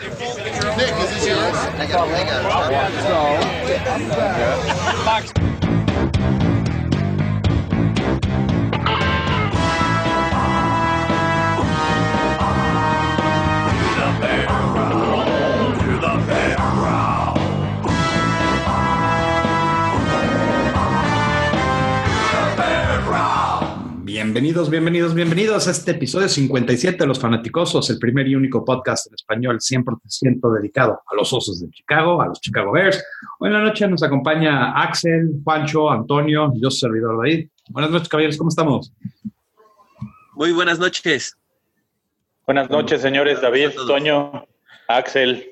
Nick, is this yours? I got a leg out of it. So, I'm back. Bienvenidos, bienvenidos, bienvenidos a este episodio 57 de Los Fanaticosos, el primer y único podcast en español 100% dedicado a los Osos de Chicago, a los Chicago Bears. Hoy en la noche nos acompaña Axel, Juancho, Antonio, yo soy servidor David. Buenas noches, caballeros, ¿cómo estamos? Muy buenas noches. Buenas noches, señores David, Toño, Axel.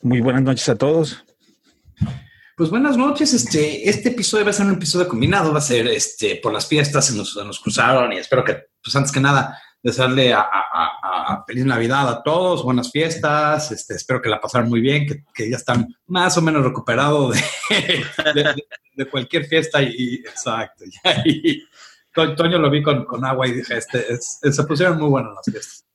Muy buenas noches a todos. Pues buenas noches. Este, este episodio va a ser un episodio combinado, va a ser este, por las fiestas, se nos, nos cruzaron y espero que, pues antes que nada, desearle a, a, feliz Navidad a todos, buenas fiestas, este, espero que la pasaran muy bien, que, que ya están más o menos recuperados de, de, cualquier fiesta y, exacto. Toño lo vi con, con, agua y dije, este, se pusieron muy buenas las fiestas.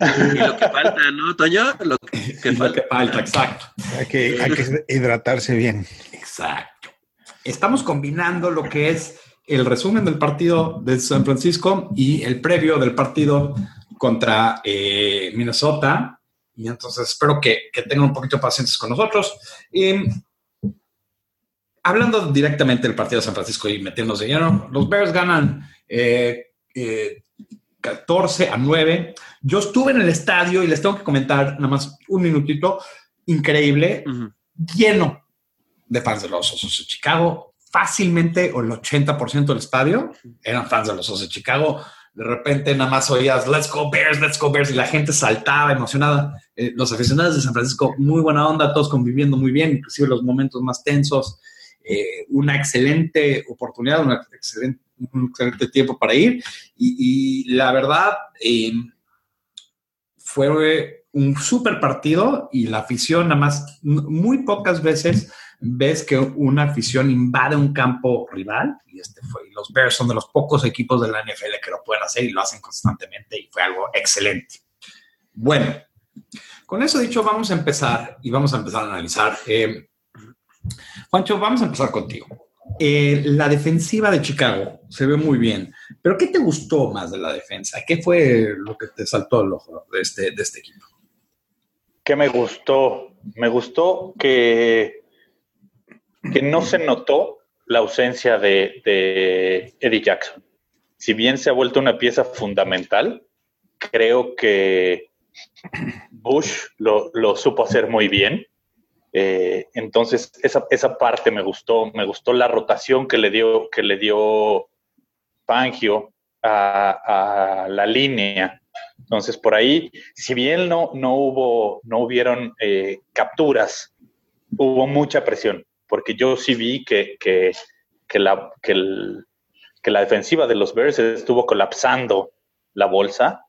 Y lo que falta, ¿no, Toño? Lo que, falta. falta. exacto. Hay que, hay que hidratarse bien. Exacto. Estamos combinando lo que es el resumen del partido de San Francisco y el previo del partido contra eh, Minnesota. Y entonces espero que, tengan un poquito de paciencia con nosotros. hablando directamente del partido de San Francisco y metiéndose de lleno, los Bears ganan 14 eh, eh, a 9. Yo estuve en el estadio y les tengo que comentar nada más un minutito. Increíble, lleno de fans de los Osos de Chicago. Fácilmente, o el 80% del estadio eran fans de los Osos de Chicago. De repente nada más oías, let's go Bears, let's go Bears, y la gente saltaba emocionada. Eh, los aficionados de San Francisco, muy buena onda, todos conviviendo muy bien, inclusive los momentos más tensos. Eh, una excelente oportunidad, un excelente tiempo para ir. Y, la verdad, eh, fue un súper partido y la afición, nada más, muy pocas veces ves que una afición invade un campo rival y este fue, los Bears son de los pocos equipos de la NFL que lo pueden hacer y lo hacen constantemente y fue algo excelente. Bueno, con eso dicho, vamos a empezar y vamos a empezar a analizar. Eh, Juancho, vamos a empezar contigo. Eh, la defensiva de Chicago se ve muy bien, pero ¿qué te gustó más de la defensa? ¿Qué fue lo que te saltó al ojo de este, de este equipo? ¿Qué me gustó? Me gustó que que no se notó la ausencia de, Eddie Jackson. Si bien se ha vuelto una pieza fundamental, creo que Bush lo, supo hacer muy bien. Eh, entonces, esa, esa, parte me gustó. Me gustó la rotación que le dio, que le dio Fangio a, la línea. Entonces, por ahí, si bien no, no hubo, no hubieron eh, capturas, hubo mucha presión porque yo sí vi que, la, que, la defensiva de los Bears estuvo colapsando la bolsa.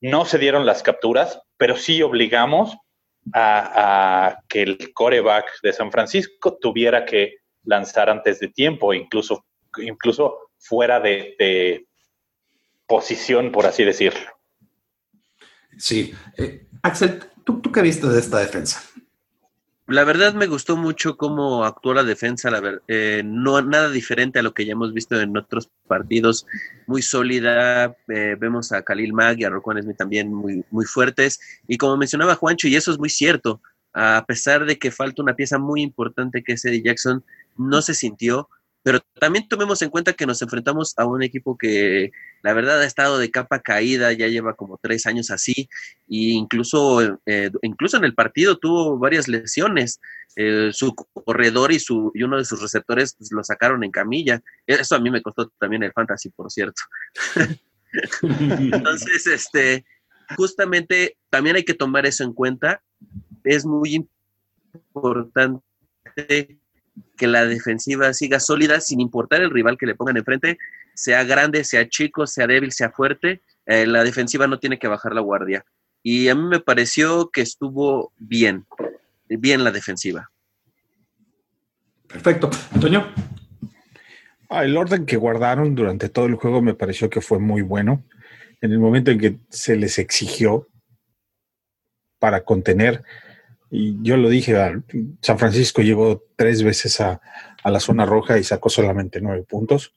No se dieron las capturas, pero sí obligamos a, que el coreback de San Francisco tuviera que lanzar antes de tiempo, incluso, incluso fuera de, de posición, por así decirlo. Sí. Eh, Axel, ¿tú, ¿tú qué viste de esta defensa? La verdad me gustó mucho cómo actuó la defensa, la ver, eh, no nada diferente a lo que ya hemos visto en otros partidos, muy sólida, eh, vemos a Khalil Mack y a Smith también muy, muy fuertes, y como mencionaba Juancho, y eso es muy cierto, a pesar de que falta una pieza muy importante que es Eddie Jackson, no se sintió, pero también tomemos en cuenta que nos enfrentamos a un equipo que la verdad ha estado de capa caída, ya lleva como tres años así, e incluso, eh, incluso en el partido tuvo varias lesiones. Su corredor y, su, y uno de sus receptores pues, lo sacaron en camilla. Eso a mí me costó también el fantasy, por cierto. Entonces, este, justamente también hay que tomar eso en cuenta. Es muy importante que la defensiva siga sólida sin importar el rival que le pongan enfrente, sea grande, sea chico, sea débil, sea fuerte, eh, la defensiva no tiene que bajar la guardia. Y a mí me pareció que estuvo bien, bien la defensiva. Perfecto. Antonio. Ah, el orden que guardaron durante todo el juego me pareció que fue muy bueno. En el momento en que se les exigió, para contener. Y yo lo dije, San Francisco llegó tres veces a, la zona roja y sacó solamente nueve puntos.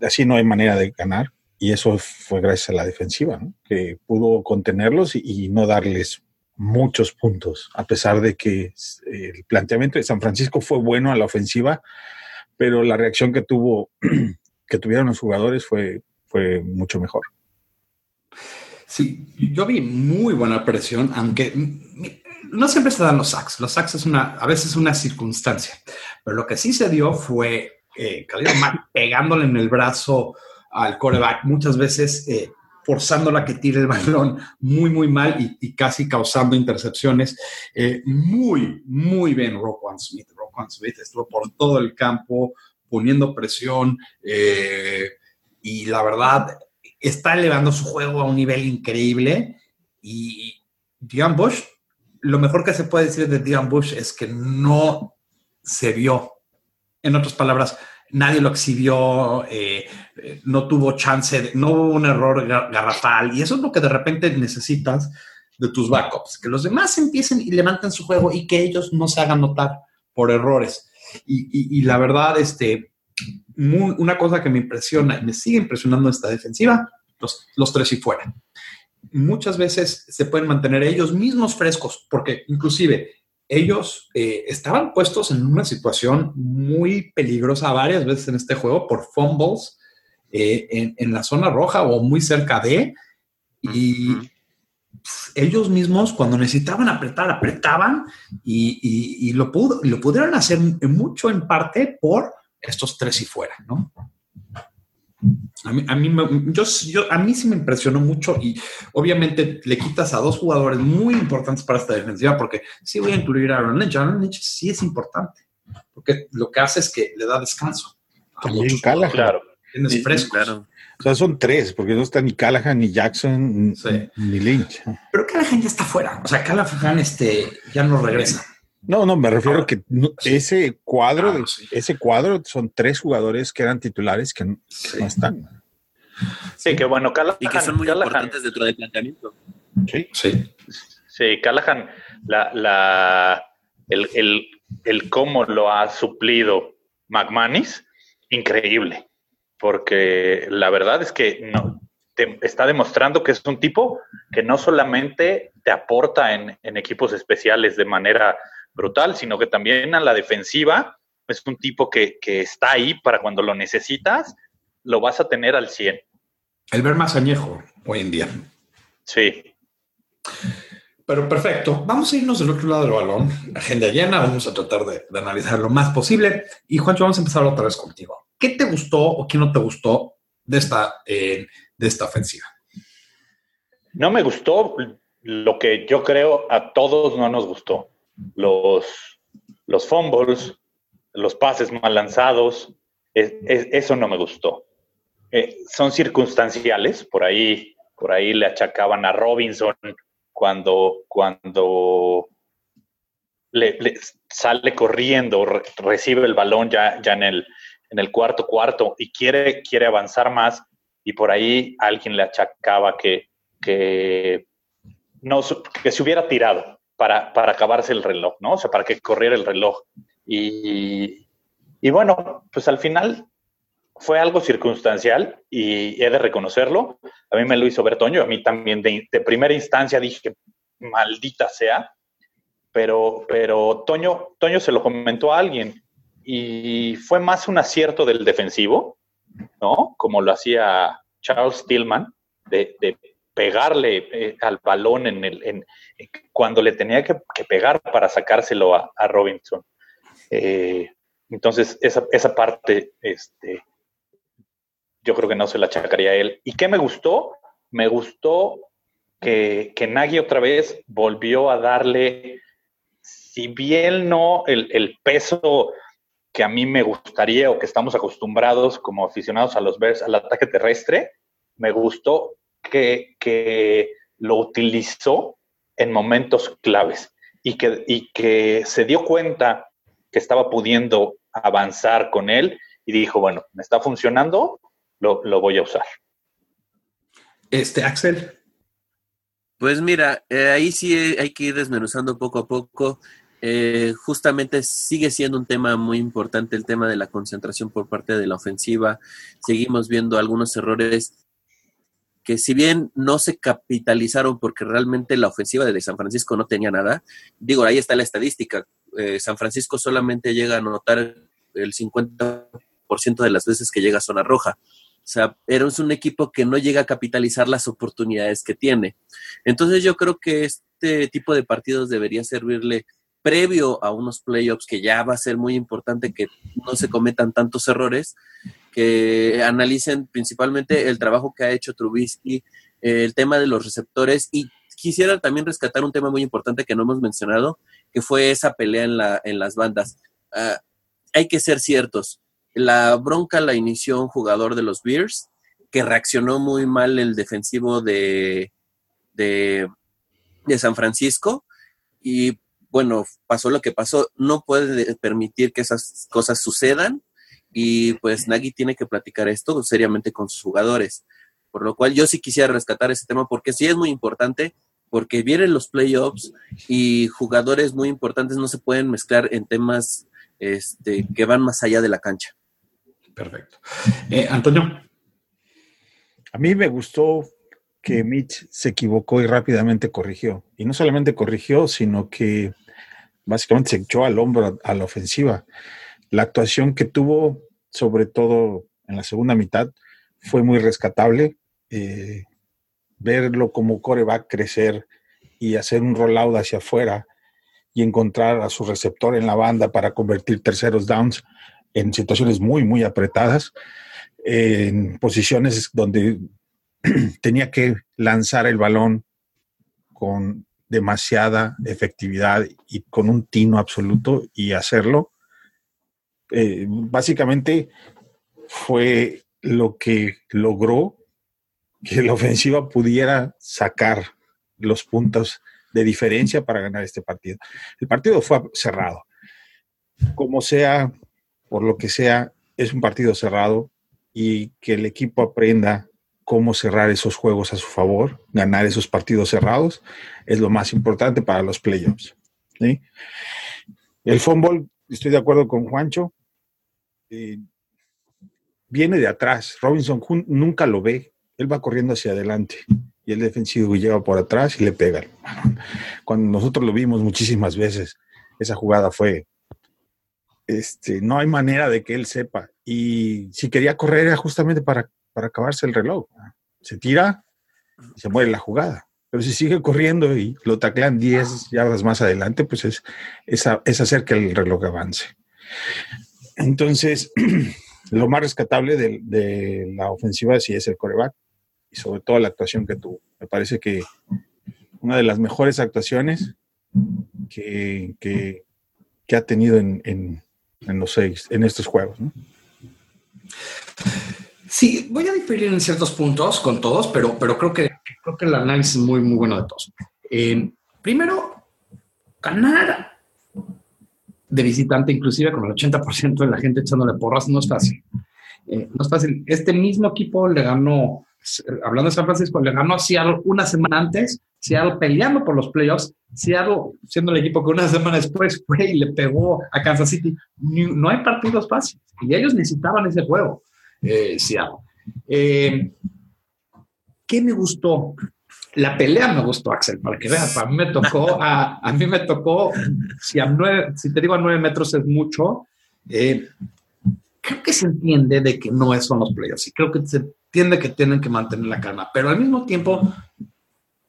Así no hay manera de ganar. Y eso fue gracias a la defensiva, que pudo contenerlos y, no darles muchos puntos, a pesar de que el planteamiento de San Francisco fue bueno a la ofensiva, pero la reacción que tuvo, que tuvieron los jugadores fue, fue mucho mejor. Sí, yo vi muy buena presión, aunque no siempre se dan los sacks. Los sacks es una, a veces una circunstancia, pero lo que sí se dio fue eh, pegándole en el brazo al coreback, muchas veces eh, forzándola que tire el balón muy, muy mal y, casi causando intercepciones. Eh, muy, muy bien Roquan Smith. Roquan Smith estuvo por todo el campo poniendo presión eh, y la verdad está elevando su juego a un nivel increíble y Dion Bush, lo mejor que se puede decir de Dion Bush es que no se vio. En otras palabras, nadie lo exhibió, eh, no tuvo chance, no hubo un error garrafal. Y eso es lo que de repente necesitas de tus backups, que los demás empiecen y levanten su juego y que ellos no se hagan notar por errores. Y, la verdad, este, una cosa que me impresiona y me sigue impresionando esta defensiva, los, los tres y fuera. Muchas veces se pueden mantener ellos mismos frescos, porque inclusive ellos eh, estaban puestos en una situación muy peligrosa varias veces en este juego por fumbles eh, en, la zona roja o muy cerca de, y ellos mismos cuando necesitaban apretar, apretaban y, lo, pudo, lo pudieron hacer mucho en parte por estos tres y fuera, ¿no? A mí, a mí, yo, a mí sí me impresionó mucho y obviamente le quitas a dos jugadores muy importantes para esta defensiva porque sí voy a incluir a Aaron Lynch. Aaron Lynch sí es importante porque lo que hace es que le da descanso. También Callahan. Claro. Tienes frescos. Claro. O sea, son tres, porque no está ni Callahan, ni Jackson, ni Lynch. Pero Callahan ya está fuera. O sea, Callahan este, ya no regresa. No, no, me refiero a que ese cuadro, ese cuadro son tres jugadores que eran titulares que, no están. Sí, que bueno, Callahan. Y que son muy importantes dentro del planteamiento. Sí, sí. Sí, Callahan, la, la, el, el, el cómo lo ha suplido McManus, increíble. Porque la verdad es que no, te está demostrando que es un tipo que no solamente te aporta en, en equipos especiales de manera brutal, sino que también a la defensiva es un tipo que, está ahí para cuando lo necesitas, lo vas a tener al 100. El ver más añejo hoy en día. Sí. Pero perfecto. Vamos a irnos del otro lado del balón. Agenda llena. Vamos a tratar de, analizar lo más posible. Y Juancho, vamos a empezar otra vez contigo. ¿Qué te gustó o qué no te gustó de esta, eh, de esta ofensiva? No me gustó lo que yo creo a todos no nos gustó los, los fumbles, los pases mal lanzados, eso no me gustó. Eh, son circunstanciales, por ahí, por ahí le achacaban a Robinson cuando, cuando le, sale corriendo, recibe el balón ya, ya en, el, en el cuarto cuarto y quiere, quiere avanzar más y por ahí alguien le achacaba que, que, no, que se hubiera tirado para, para acabarse el reloj, ¿no? O sea, para que corriera el reloj. Y, y bueno, pues al final fue algo circunstancial y he de reconocerlo. A mí me lo hizo Bertoño, a mí también de, primera instancia dije, maldita sea, pero, pero Toño, Toño se lo comentó a alguien y fue más un acierto del defensivo, ¿no? Como lo hacía Charles Tillman, de, de pegarle eh, al balón en el, cuando le tenía que, pegar para sacárselo a, Robinson. Eh, entonces, esa, esa, parte, este, yo creo que no se la achacaría a él. ¿Y qué me gustó? Me gustó que, que Nagy otra vez volvió a darle, si bien no el, el peso que a mí me gustaría o que estamos acostumbrados como aficionados a los Bears al ataque terrestre, me gustó que, lo utilizó en momentos claves y que, y que se dio cuenta que estaba pudiendo avanzar con él y dijo, bueno, me está funcionando, lo, voy a usar. Este, Axel. Pues mira, eh, ahí sí hay que ir desmenuzando poco a poco. Eh, justamente sigue siendo un tema muy importante el tema de la concentración por parte de la ofensiva. Seguimos viendo algunos errores que si bien no se capitalizaron porque realmente la ofensiva de San Francisco no tenía nada, digo, ahí está la estadística. Eh, San Francisco solamente llega a anotar el 50% de las veces que llega a zona roja. O sea, era un equipo que no llega a capitalizar las oportunidades que tiene. Entonces yo creo que este tipo de partidos debería servirle previo a unos playoffs que ya va a ser muy importante que no se cometan tantos errores, que analicen principalmente el trabajo que ha hecho Trubisky, el tema de los receptores y quisiera también rescatar un tema muy importante que no hemos mencionado, que fue esa pelea en, la, en las bandas. Ah, hay que ser ciertos, la bronca la inició un jugador de los Bears que reaccionó muy mal el defensivo de, de, de San Francisco y bueno, pasó lo que pasó, no puede permitir que esas cosas sucedan y pues Nagy tiene que platicar esto seriamente con sus jugadores. Por lo cual yo sí quisiera rescatar ese tema porque sí es muy importante, porque vienen los playoffs y jugadores muy importantes no se pueden mezclar en temas este, que van más allá de la cancha. Perfecto. Eh, Antonio. A mí me gustó que Mitch se equivocó y rápidamente corrigió. Y no solamente corrigió, sino que básicamente se echó al hombro a la ofensiva. La actuación que tuvo, sobre todo en la segunda mitad, fue muy rescatable. Eh, verlo como coreback crecer y hacer un rollout hacia afuera y encontrar a su receptor en la banda para convertir terceros downs en situaciones muy, muy apretadas, en posiciones donde tenía que lanzar el balón con demasiada efectividad y con un tino absoluto y hacerlo. Eh, básicamente fue lo que logró que la ofensiva pudiera sacar los puntos de diferencia para ganar este partido. El partido fue cerrado. Como sea, por lo que sea, es un partido cerrado y que el equipo aprenda cómo cerrar esos juegos a su favor, ganar esos partidos cerrados, es lo más importante para los playoffs. El fútbol, estoy de acuerdo con Juancho, eh, viene de atrás. Robinson nunca lo ve, él va corriendo hacia adelante y el defensivo lleva por atrás y le pega. Cuando nosotros lo vimos muchísimas veces, esa jugada fue, este, no hay manera de que él sepa. Y si quería correr era justamente para para acabarse el reloj. Se tira y se muere la jugada. Pero si sigue corriendo y lo taclean 10 yardas más adelante, pues es, es, hacer que el reloj avance. Entonces, lo más rescatable de, la ofensiva sí es el coreback y sobre todo la actuación que tuvo. Me parece que una de las mejores actuaciones que, que, ha tenido en, en, los seis, en estos juegos. Sí, voy a diferir en ciertos puntos con todos, pero, pero creo, que, creo que el análisis es muy, muy bueno de todos. Eh, primero, ganar de visitante, inclusive con el 80% de la gente echándole porras, no es fácil. Eh, no es fácil. Este mismo equipo le ganó, hablando de San Francisco, le ganó a Seattle una semana antes, Seattle peleando por los playoffs, Seattle siendo el equipo que una semana después fue y le pegó a Kansas City. No hay partidos fáciles y ellos necesitaban ese juego eh, eh, ¿Qué me gustó? La pelea me gustó, Axel, para que veas. A mí me tocó, a, a mí me tocó, si, a nueve, si te digo a nueve metros es mucho, eh, creo que se entiende de que no son los playoffs y creo que se entiende que tienen que mantener la calma, pero al mismo tiempo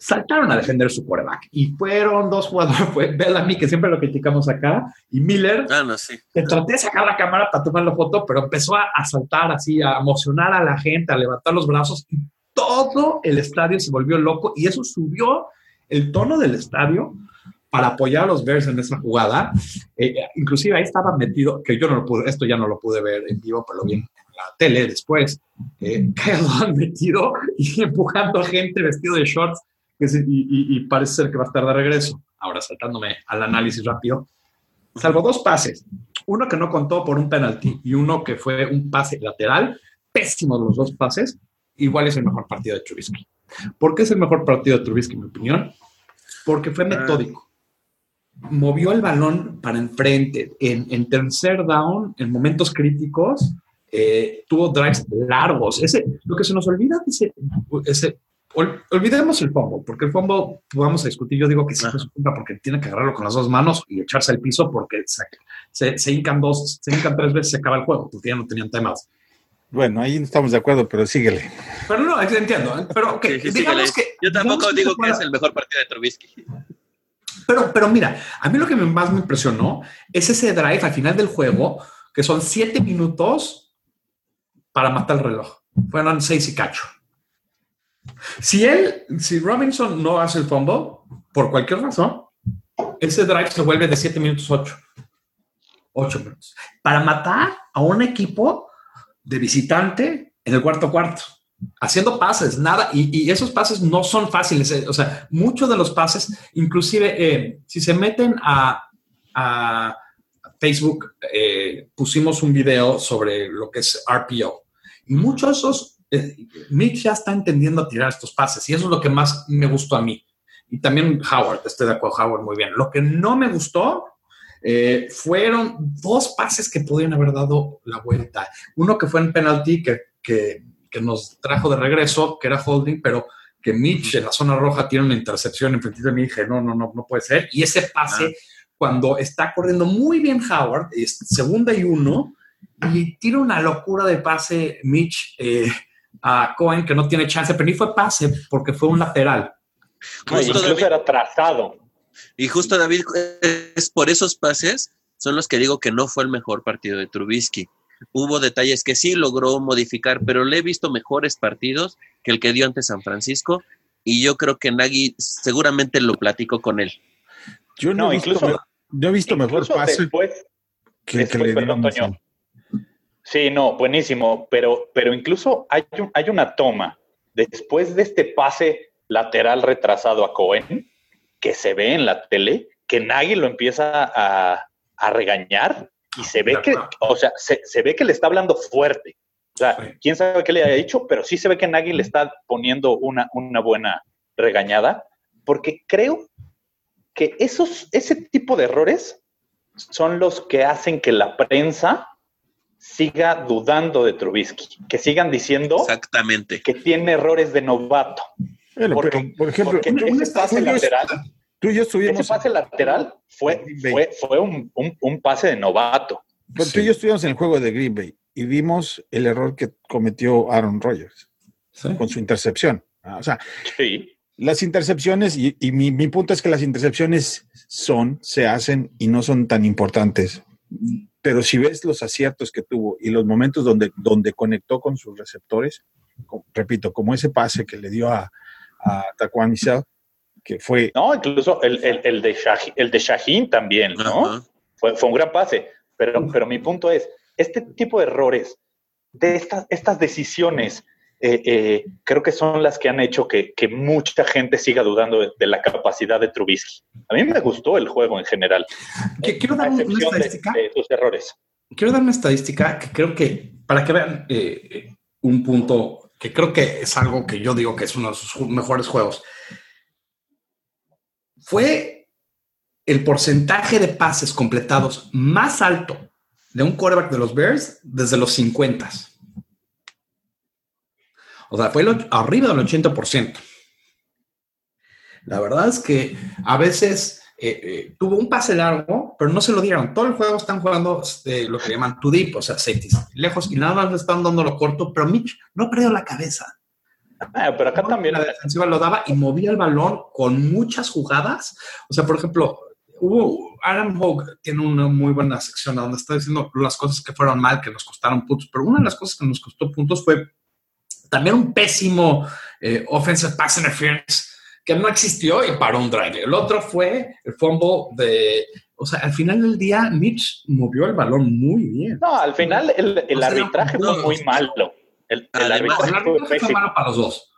saltaron a defender su quarterback y fueron dos jugadores, fue Bellamy, que siempre lo criticamos acá, y Miller. Ah, no, sí. Te traté de sacar la cámara para tomar la foto, pero empezó a, saltar así, a emocionar a la gente, a levantar los brazos y todo el estadio se volvió loco y eso subió el tono del estadio para apoyar a los Bears en esa jugada. Eh, inclusive ahí estaba metido, que yo no lo pude, esto ya no lo pude ver en vivo, pero lo vi en la tele después, eh, metido y empujando a gente vestido de shorts y, parece ser que va a estar de regreso. Ahora, saltándome al análisis rápido, salvo dos pases, uno que no contó por un penalti y uno que fue un pase lateral, pésimos los dos pases, igual es el mejor partido de Trubisky. ¿Por qué es el mejor partido de Trubisky, en mi opinión? Porque fue metódico. Movió el balón para enfrente. En, en tercer down, en momentos críticos, eh, tuvo drives largos. Ese, lo que se nos olvida, ese, ese olvidemos el fumble, porque el fumble, vamos a discutir, yo digo que sí es culpa porque tiene que agarrarlo con las dos manos y echarse al piso porque se, se, hincan dos, se hincan tres veces, se acaba el juego, porque ya no tenían temas. Bueno, ahí no estamos de acuerdo, pero síguele. Pero no, entiendo. ¿eh? Pero okay, digamos que, yo tampoco digo que, es el mejor partido de Trubisky. Pero, pero mira, a mí lo que más me impresionó es ese drive al final del juego, que son siete minutos para matar el reloj. Fueron seis y cacho. Si él, si Robinson no hace el fumble, por cualquier razón, ese drive se vuelve de 7 minutos 8. 8 minutos. Para matar a un equipo de visitante en el cuarto cuarto, haciendo pases, nada, y, esos pases no son fáciles. Eh, o sea, muchos de los pases, inclusive eh, si se meten a, Facebook, eh, pusimos un video sobre lo que es RPO. Y muchos de esos Mitch ya está entendiendo a tirar estos pases y eso es lo que más me gustó a mí. Y también Howard, estoy de acuerdo, Howard, muy bien. Lo que no me gustó eh, fueron dos pases que pudieron haber dado la vuelta. Uno que fue en penalty que, que, nos trajo de regreso, que era holding, pero que Mitch en la zona roja tiene una intercepción en frente de mí. Dije, no, no, no, no puede ser. Y ese pase, ah. cuando está corriendo muy bien Howard, es segunda y uno, y tira una locura de pase Mitch. Eh, a Cohen que no tiene chance, pero ni fue pase porque fue un lateral. incluso era trazado. Y justo David, es por esos pases son los que digo que no fue el mejor partido de Trubisky. Hubo detalles que sí logró modificar, pero le he visto mejores partidos que el que dio ante San Francisco y yo creo que Nagy seguramente lo platico con él. Yo no, he visto, yo he visto mejor pases que, que le dio Sí, no, buenísimo, pero, pero incluso hay, hay una toma después de este pase lateral retrasado a Cohen, que se ve en la tele, que Nagy lo empieza a, regañar y se ve que, o sea, se, ve que le está hablando fuerte. O sea, quién sabe qué le haya dicho, pero sí se ve que Nagy le está poniendo una, una buena regañada, porque creo que esos, ese tipo de errores son los que hacen que la prensa siga dudando de Trubisky, que sigan diciendo Exactamente. que tiene errores de novato. porque, por ejemplo, ese pase lateral, tú y yo estuvimos. Ese pase lateral fue, fue, fue un, un, pase de novato. Pero tú y yo estuvimos en el juego de Green Bay y vimos el error que cometió Aaron Rodgers con su intercepción. Ah, o sea, las intercepciones, y, y mi, mi punto es que las intercepciones son, se hacen y no son tan importantes pero si ves los aciertos que tuvo y los momentos donde, donde conectó con sus receptores, repito, como ese pase que le dio a, a Taquan Michel, que fue... No, incluso el, el, de, Shaheen, el de Shaheen también, ¿no? Fue, fue, un gran pase, pero, pero mi punto es, este tipo de errores, de estas, estas decisiones eh, eh, creo que son las que han hecho que, mucha gente siga dudando de, la capacidad de Trubisky. A mí me gustó el juego en general. quiero dar una estadística. De, errores. Quiero dar una estadística que creo que, para que vean eh, un punto que creo que es algo que yo digo que es uno de sus mejores juegos. Fue el porcentaje de pases completados más alto de un quarterback de los Bears desde los 50 o sea, fue arriba del 80%. La verdad es que a veces eh, eh, tuvo un pase largo, pero no se lo dieron. Todo el juego están jugando este, lo que llaman too deep, o sea, safeties, lejos y nada más le están dando lo corto, pero Mitch no ha perdido la cabeza. Ah, pero acá también. La defensiva lo daba y movía el balón con muchas jugadas. O sea, por ejemplo, hubo Adam Hogue tiene una muy buena sección donde está diciendo las cosas que fueron mal, que nos costaron puntos, pero una de las cosas que nos costó puntos fue también un pésimo eh, offensive pass interference que no existió y paró un drive. El otro fue el fumble de, o sea, al final del día Mitch movió el balón muy bien. No, al final el, arbitraje fue muy malo. El, arbitraje, fue, malo para los dos.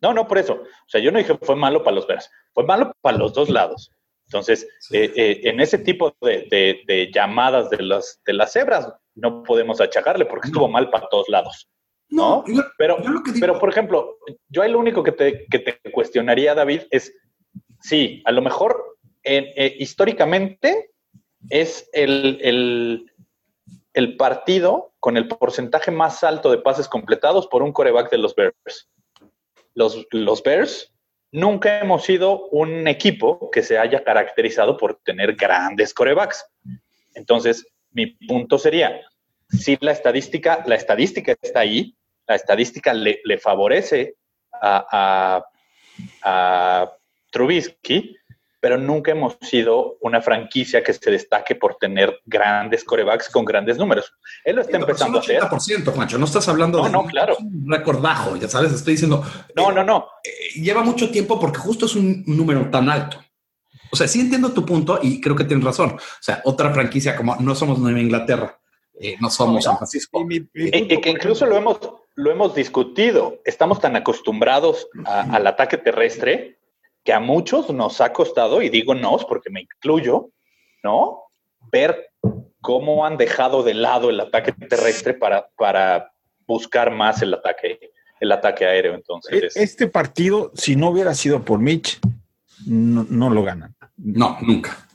No, no, por eso. O sea, yo no dije fue malo para los Bears, fue malo para los dos lados. Entonces, eh, eh, en ese tipo de, llamadas de las, de las cebras, no podemos achacarle porque estuvo mal para todos lados. ¿No? yo- pero, yo lo que digo- pero, por ejemplo, yo ahí lo único que te, que te cuestionaría, David, es, sí, a lo mejor eh, históricamente es el, el, el partido con el porcentaje más alto de pases completados por un coreback de los Bears. Los, los Bears nunca hemos sido un equipo que se haya caracterizado por tener grandes corebacks. Entonces, mi punto sería, si la estadística, la estadística está ahí, la estadística le, le favorece a, a, a Trubisky, pero nunca hemos sido una franquicia que se destaque por tener grandes corebacks con grandes números. Él lo está empezando a hacer. 80%, Juancho, no estás hablando No, de no, claro. un récord bajo, ya sabes, estoy diciendo, No, no, no. eh, lleva mucho tiempo porque justo es un número tan alto. O sea, sí entiendo tu punto y creo que tienes razón. O sea, otra franquicia como no somos Nueva Inglaterra, eh, no somos No, San Francisco. Y mi- mi Y, punto y que incluso lo hemos, lo hemos discutido. Estamos tan acostumbrados a- al ataque terrestre que a muchos nos ha costado, y digo nos porque me incluyo, ¿no? Ver cómo han dejado de lado el ataque terrestre para, para buscar más el ataque, el ataque aéreo. Entonces, E- Este partido, si no hubiera sido por Mitch, no, no lo ganan. No, nunca.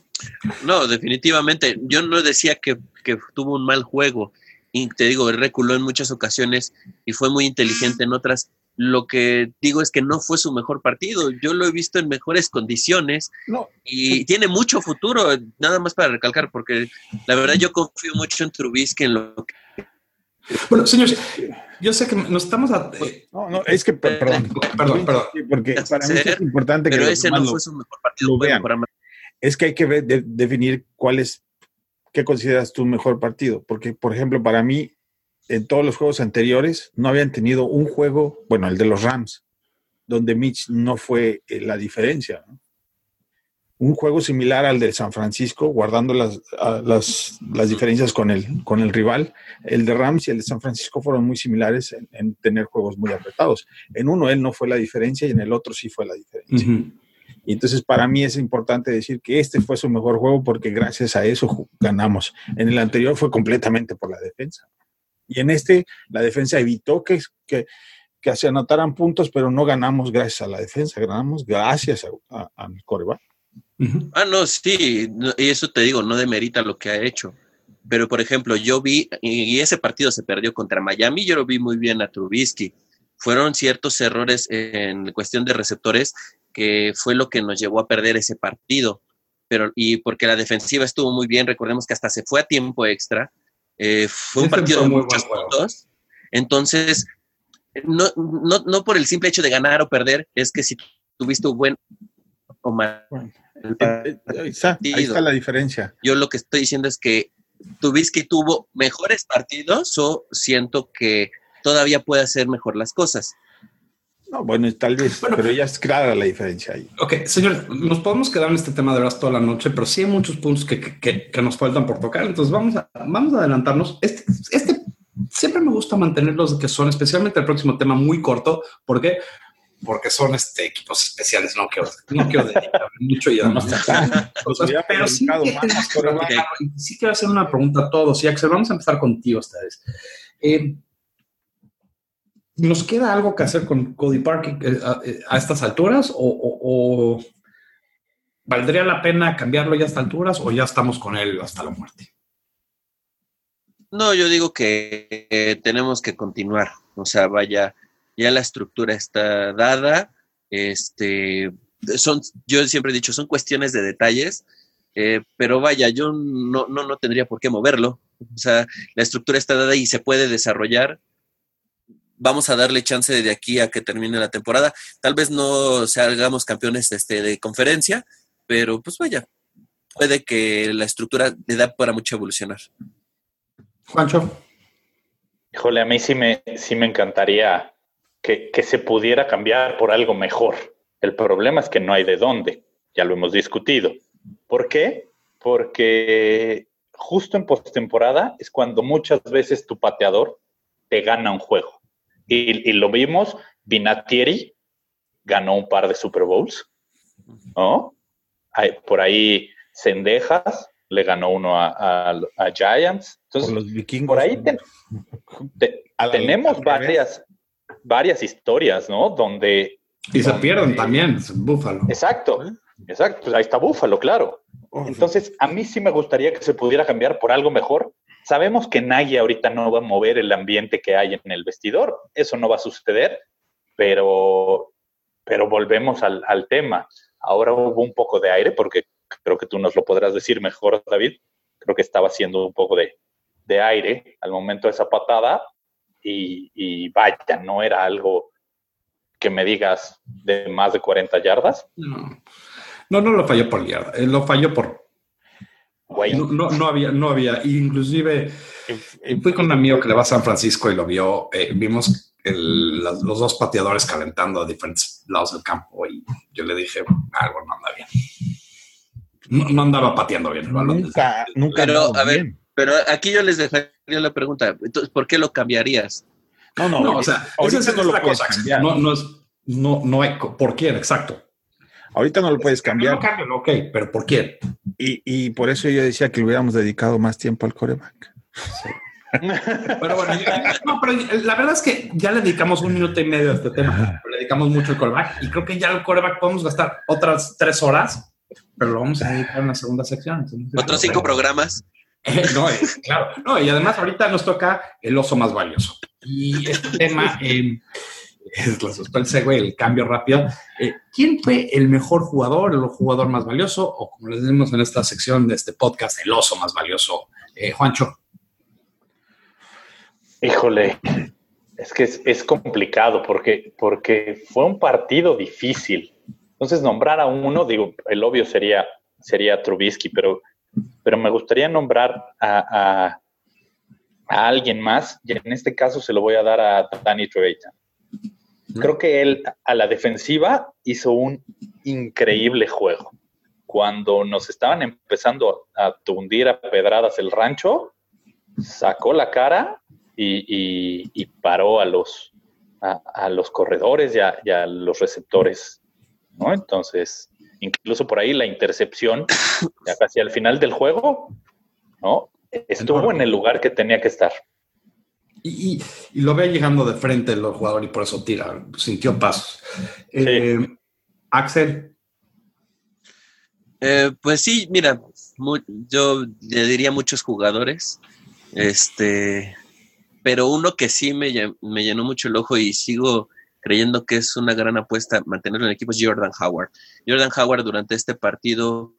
No, definitivamente. Yo no decía que, que tuvo un mal juego. Y te digo, él reculó en muchas ocasiones y fue muy inteligente en otras. Lo que digo es que no fue su mejor partido. Yo lo he visto en mejores condiciones No, y tiene mucho futuro. Nada más para recalcar, porque la verdad yo confío mucho en Trubisky, en lo que Bueno, señores, yo sé que nos estamos... a- eh, no, no, es que, per- perdón. perdón, perdón. Porque para mí es importante que pero ese no fue su mejor partido. vean. es que hay que ver- de- definir cuál es, qué consideras tu mejor partido. Porque, por ejemplo, para mí, en todos los juegos anteriores, no habían tenido un juego, bueno, el de los Rams, donde Mitch no fue eh, la diferencia. Un juego similar al de San Francisco, guardando las, las, las diferencias con el, con el rival. El de Rams y el de San Francisco fueron muy similares en, en tener juegos muy apretados. En uno él no fue la diferencia y en el otro sí fue la diferencia. Y entonces para mí es importante decir que este fue su mejor juego porque gracias a eso ganamos. En el anterior fue completamente por la defensa. Y en este la defensa evitó que, que, que se anotaran puntos, pero no ganamos gracias a la defensa, ganamos gracias a, a, a mi coreback. Ah, no, sí, no, y eso te digo, no demerita lo que ha hecho. Pero, por ejemplo, yo vi, y ese partido se perdió contra Miami, yo lo vi muy bien a Trubisky. Fueron ciertos errores en cuestión de receptores que fue lo que nos llevó a perder ese partido. Pero, y porque la defensiva estuvo muy bien, recordemos que hasta se fue a tiempo extra. Eh, fue un partido de muchos puntos. Entonces, no, no, no por el simple hecho de ganar o perder, es que si tuviste un buen o mal Bueno, Eh, eh, ahí, está, ahí está la diferencia. yo lo que estoy diciendo es que Trubisky tuvo mejores partidos o siento que todavía puede hacer mejor las cosas. No, bueno, tal vez, Bueno. pero ya es clara la diferencia ahí. Ok, señor, nos podemos quedar en este tema de veras toda la noche, pero sí hay muchos puntos que, que- que- nos faltan por tocar. Entonces vamos a, vamos a adelantarnos. Este, este siempre me gusta mantenerlos que son, especialmente el próximo tema, muy corto. ¿Por qué? Porque son este, equipos especiales. No quiero, no quiero dedicarme mucho y además cosas, Ya, pero sí, sí quiero hacer una pregunta a todos. Y Axel, vamos a empezar contigo esta vez. Eh, ¿Nos queda algo que hacer con Cody Park eh, a, eh, a estas alturas? ¿O, valdría la pena cambiarlo ya a estas alturas? ¿O ya estamos con él hasta la muerte? No, yo digo que eh, tenemos que continuar. O sea, vaya, ya la estructura está dada. Este, son, yo siempre he dicho, son cuestiones de detalles, pero vaya, yo no, no, no tendría por qué moverlo. O sea, la estructura está dada y se puede desarrollar. Vamos a darle chance de aquí a que termine la temporada. Tal vez no salgamos campeones este, de conferencia, pero pues vaya, puede que la estructura le da para mucho evolucionar. Juancho. Híjole, a mí sí me, sí me encantaría que, que se pudiera cambiar por algo mejor. El problema es que no hay de dónde. Ya lo hemos discutido. ¿Por qué? Porque justo en postemporada es cuando muchas veces tu pateador te gana un juego. Y, y lo vimos, Vinatieri ganó un par de Super Bowls, ¿no? Hay- por ahí Sendejas le ganó uno a, a- a Giants. Entonces, Por los vikingos. por ahí te- te- tenemos varias, varias historias, ¿no? Donde... Y se pierden también, Búfalo. Exacto, exacto. Pues ahí está Búfalo, claro. Entonces, a mí sí me gustaría que se pudiera cambiar por algo mejor. Sabemos que nadie ahorita no va a mover el ambiente que hay en el vestidor. Eso no va a suceder, pero, pero volvemos al, tema. Ahora hubo un poco de aire, porque creo que tú nos lo podrás decir mejor, David. Creo que estaba haciendo un poco de, de aire al momento de esa patada y, vaya, no era algo que me digas de más de 40 yardas. No, no, no lo falló por yarda, eh, lo falló por... No, no, había, no había, inclusive fui con un amigo que le va a San Francisco y lo vio, eh, vimos los, dos pateadores calentando a diferentes lados del campo y yo le dije, algo no anda bien. No, andaba pateando bien el balón. Nunca, nunca. Pero, a ver, pero aquí yo les dejaría la pregunta, entonces, ¿por qué lo cambiarías? No, no, no o sea, esa es no lo cosa. Cambiar. No, no, es, no, no hay, ¿por quién? Exacto. Ahorita no lo puedes cambiar. No cambio, ok, pero ¿por quién? Y, y, por eso yo decía que le hubiéramos dedicado más tiempo al coreback. pero bueno, no, pero la verdad es que ya le dedicamos un minuto y medio a este tema. Le dedicamos mucho al coreback y creo que ya al coreback podemos gastar otras tres horas, pero lo vamos a dedicar en la segunda sección. Otros cinco programas. no, claro. No, y además ahorita nos toca el oso más valioso. Y este tema eh, es el segue, el cambio rápido. Eh, ¿Quién fue el mejor jugador, el jugador más valioso? O como les decimos en esta sección de este podcast, el oso más valioso. Eh, Juancho. Híjole, es que es, complicado porque, porque fue un partido difícil. Entonces, nombrar a uno, digo, el obvio sería, sería Trubisky, pero pero me gustaría nombrar a, alguien más, y en este caso se lo voy a dar a Danny Trevathan. Creo que él a la defensiva hizo un increíble juego. Cuando nos estaban empezando a tundir a pedradas el rancho, sacó la cara y, paró a los, a, los corredores y a, y a, los receptores. ¿no? Entonces, incluso por ahí la intercepción, ya casi al final del juego, ¿no? Estuvo en el lugar que tenía que estar. Y, lo ve llegando de frente el jugador y por eso tira, sintió pasos. Eh, Axel. Eh, pues sí, mira, yo le diría muchos jugadores, este, pero uno que sí me, me llenó mucho el ojo y sigo creyendo que es una gran apuesta mantenerlo en el equipo es Jordan Howard. Jordan Howard durante este partido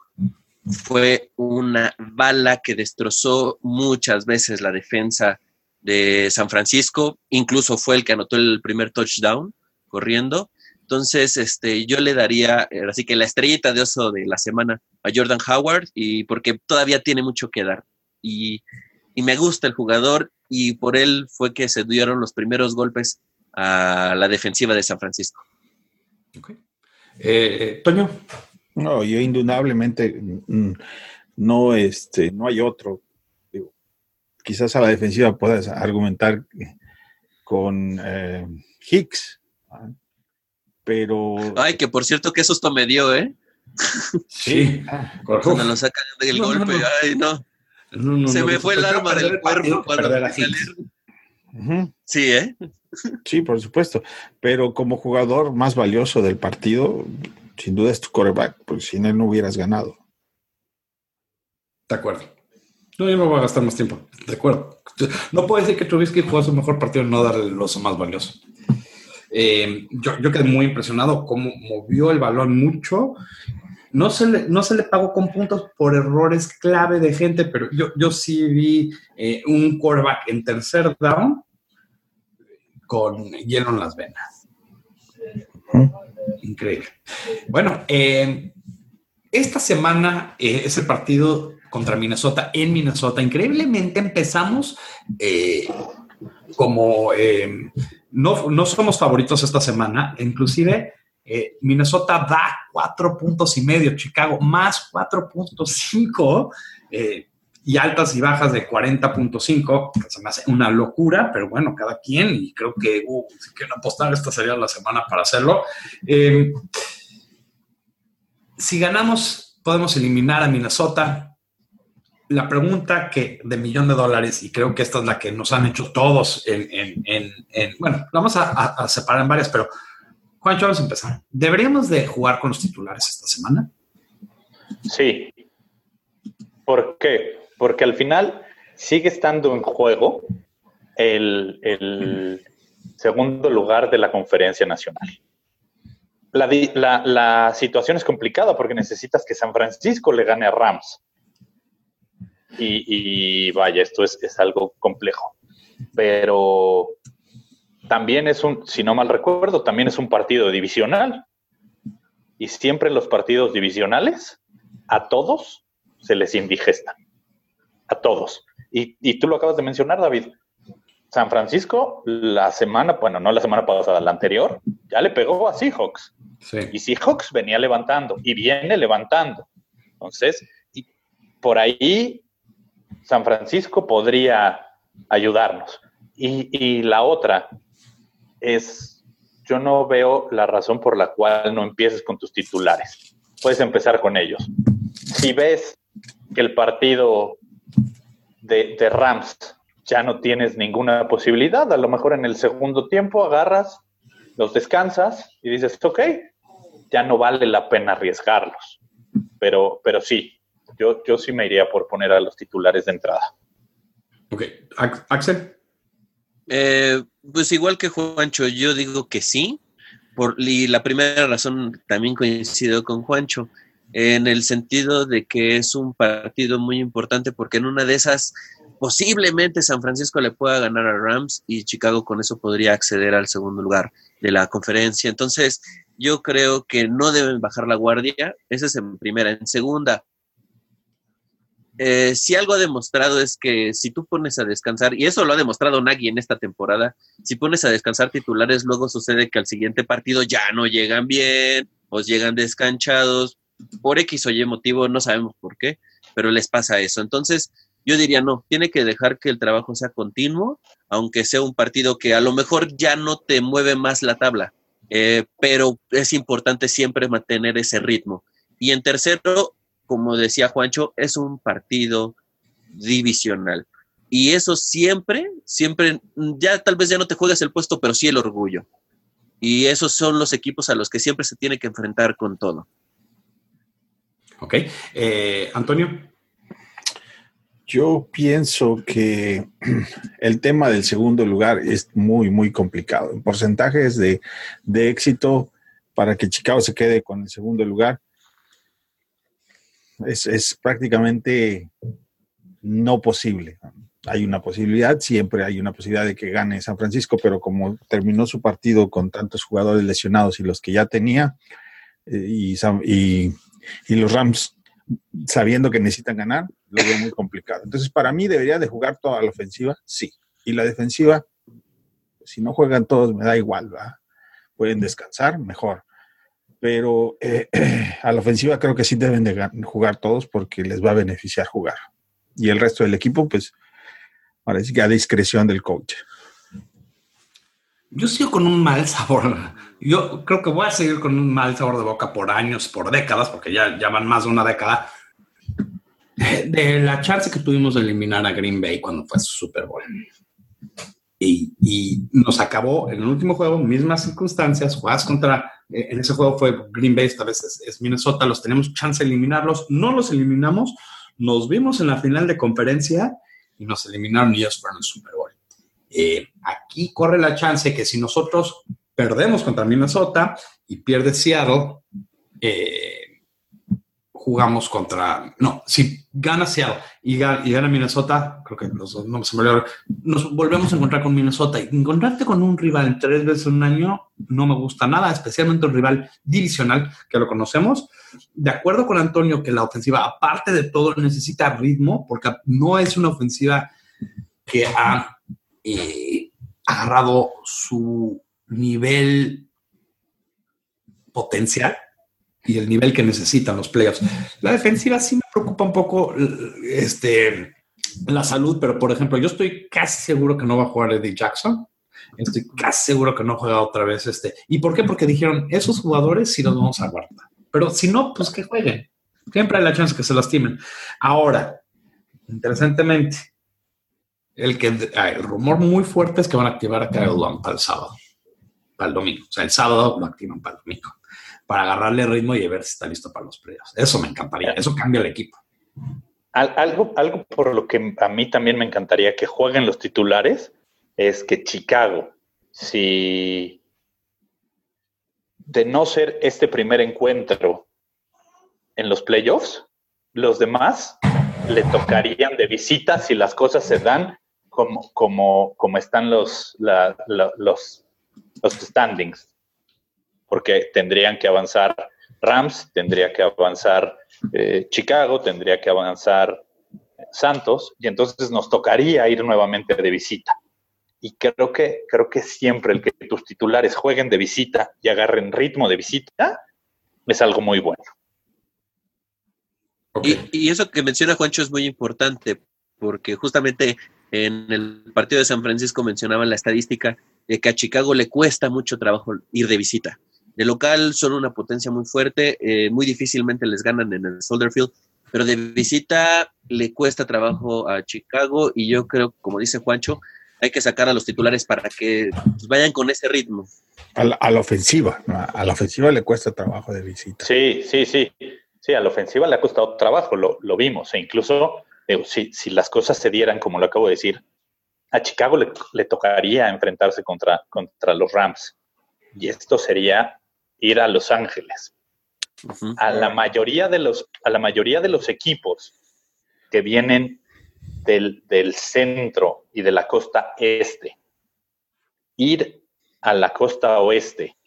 fue una bala que destrozó muchas veces la defensa de San Francisco, incluso fue el que anotó el primer touchdown corriendo. Entonces, este, yo le daría, así que la estrellita de oso de la semana a Jordan Howard, y porque todavía tiene mucho que dar. Y, y me gusta el jugador, y por él fue que se dieron los primeros golpes a la defensiva de San Francisco. Eh, Toño. No, yo indudablemente mm, no, este, no hay otro. Quizás a la defensiva puedas argumentar con eh, Hicks, pero. Ay, que por cierto, qué susto me dio, ¿eh? Sí. Cuando lo sacan del golpe, ay, no. Se me fue el arma del cuerpo cuando Sí, ¿eh? Sí, por supuesto. Pero como jugador más valioso del partido, sin duda es tu quarterback, porque sin él no hubieras ganado. De acuerdo. No, yo me voy a gastar más tiempo. De acuerdo. No puedo decir que Trubisky jugó su mejor partido y no darle el oso más valioso. Eh, yo, quedé muy impresionado cómo movió el balón mucho. No se, le, no se le pagó con puntos por errores clave de gente, pero yo, yo sí vi eh, un quarterback en tercer down con hielo en las venas. Increíble. Bueno, eh, esta semana es el partido contra Minnesota en Minnesota. Increíblemente empezamos eh, como no, no, somos favoritos esta semana, inclusive Minnesota da cuatro puntos y medio, Chicago más 4.5 y altas y bajas de 40.5, que se me hace una locura, pero bueno, cada quien, y creo que uh, si quieren apostar, esta sería la semana para hacerlo. Eh, si ganamos, podemos eliminar a Minnesota. La pregunta que de millón de dólares, y creo que esta es la que nos han hecho todos en, bueno, vamos a, separar en varias, pero Juancho, vamos a empezar. ¿Deberíamos de jugar con los titulares esta semana? Sí. ¿Por qué? Porque al final sigue estando en juego el, segundo lugar de la conferencia nacional. La, situación es complicada porque necesitas que San Francisco le gane a Rams. Y, vaya, esto es, es, algo complejo. Pero también es un, si no mal recuerdo, también es un partido divisional. Y siempre los partidos divisionales, a todos se les indigestan. A todos. Y, y tú lo acabas de mencionar, David. San Francisco, la semana, bueno, no la semana pasada, la anterior, ya le pegó a Seahawks. Y Seahawks venía levantando y viene levantando. Entonces, y por ahí San Francisco podría ayudarnos. Y, la otra es, yo no veo la razón por la cual no empieces con tus titulares. Puedes empezar con ellos. Si ves que el partido de, de Rams ya no tienes ninguna posibilidad. A lo mejor en el segundo tiempo agarras, los descansas y dices, ok, ya no vale la pena arriesgarlos. Pero, pero sí, yo, yo sí me iría por poner a los titulares de entrada. Ok, Axel. Eh, pues igual que Juancho, yo digo que sí. Por, y la primera razón también coincido con Juancho, en el sentido de que es un partido muy importante porque en una de esas posiblemente San Francisco le pueda ganar a Rams y Chicago con eso podría acceder al segundo lugar de la conferencia. Entonces, yo creo que no deben bajar la guardia. Esa es en primera. En segunda, eh, si algo ha demostrado es que si tú pones a descansar, y eso lo ha demostrado Nagy en esta temporada, si pones a descansar titulares, luego sucede que al siguiente partido ya no llegan bien, o llegan descanchados, por X o Y motivo, no sabemos por qué, pero les pasa eso. Entonces, yo diría no, tiene que dejar que el trabajo sea continuo, aunque sea un partido que a lo mejor ya no te mueve más la tabla, eh, pero es importante siempre mantener ese ritmo. Y en tercero, como decía Juancho, es un partido divisional. Y eso siempre, siempre, ya tal vez ya no te juegas el puesto, pero sí el orgullo. Y esos son los equipos a los que siempre se tiene que enfrentar con todo. Ok. Eh, Antonio. Yo pienso que el tema del segundo lugar es muy, muy complicado. En porcentajes de, éxito para que Chicago se quede con el segundo lugar es, prácticamente no posible. Hay una posibilidad, siempre hay una posibilidad de que gane San Francisco, pero como terminó su partido con tantos jugadores lesionados y los que ya tenía, eh, y, y, los Rams sabiendo que necesitan ganar, lo veo muy complicado. Entonces, para mí debería de jugar toda la ofensiva, sí. Y la defensiva, si no juegan todos, me da igual, ¿va? Pueden descansar, mejor. Pero eh, a la ofensiva creo que sí deben de jugar todos porque les va a beneficiar jugar. Y el resto del equipo, pues, parece que a discreción del coach. Yo sigo con un mal sabor. Yo creo que voy a seguir con un mal sabor de boca por años, por décadas, porque ya, ya van más de una década, de la chance que tuvimos de eliminar a Green Bay cuando fue su Super Bowl. Y, nos acabó en el último juego, mismas circunstancias, jugadas contra, eh, en ese juego fue Green Bay, esta vez es, Minnesota, los tenemos chance de eliminarlos, no los eliminamos, nos vimos en la final de conferencia y nos eliminaron y ellos fueron el Super Bowl. Eh, aquí corre la chance que si nosotros perdemos contra Minnesota y pierde Seattle, eh, jugamos contra, no, si gana Seattle y gana, Minnesota, creo que los, no, se me nos volvemos a encontrar con Minnesota y encontrarte con un rival tres veces en un año no me gusta nada, especialmente un rival divisional que lo conocemos. De acuerdo con Antonio que la ofensiva, aparte de todo, necesita ritmo porque no es una ofensiva que ha eh, agarrado su nivel potencial y el nivel que necesitan los playoffs. La defensiva sí me preocupa un poco este, la salud, pero por ejemplo, yo estoy casi seguro que no va a jugar Eddie Jackson. Estoy casi seguro que no juega otra vez este. ¿Y por qué? Porque dijeron, esos jugadores sí los vamos a guardar. Pero si no, pues que jueguen. Siempre hay la chance que se lastimen. Ahora, interesantemente, el, que, ah, el rumor muy fuerte es que van a activar a Kyle para el sábado, para el domingo. O sea, el sábado lo activan para el domingo, para agarrarle ritmo y ver si está listo para los playoffs. Eso me encantaría, eso cambia el equipo. algo, algo por lo que a mí también me encantaría que jueguen los titulares es que Chicago, si de no ser este primer encuentro en los playoffs, los demás le tocarían de visita si las cosas se dan como, como, como están los, los, los standings. Porque tendrían que avanzar Rams, tendría que avanzar eh, Chicago, tendría que avanzar Santos, y entonces nos tocaría ir nuevamente de visita. Y creo que, creo que siempre el que tus titulares jueguen de visita y agarren ritmo de visita es algo muy bueno. Y, eso que menciona Juancho es muy importante, porque justamente en el partido de San Francisco mencionaban la estadística de que a Chicago le cuesta mucho trabajo ir de visita. De local son una potencia muy fuerte, eh, muy difícilmente les ganan en el Soldier Field, pero de visita le cuesta trabajo a Chicago y yo creo, como dice Juancho, hay que sacar a los titulares para que pues, vayan con ese ritmo. A la, ofensiva, a la ofensiva le cuesta trabajo de visita. Sí, sí, sí. Sí, a la ofensiva le ha costado trabajo, lo, vimos. E incluso si, las cosas se dieran, como lo acabo de decir, a Chicago le, tocaría enfrentarse contra, contra los Rams. Y esto sería ir a Los Ángeles. A la mayoría de los, a la mayoría de los equipos que vienen del, centro y de la costa este. Ir a la costa oeste.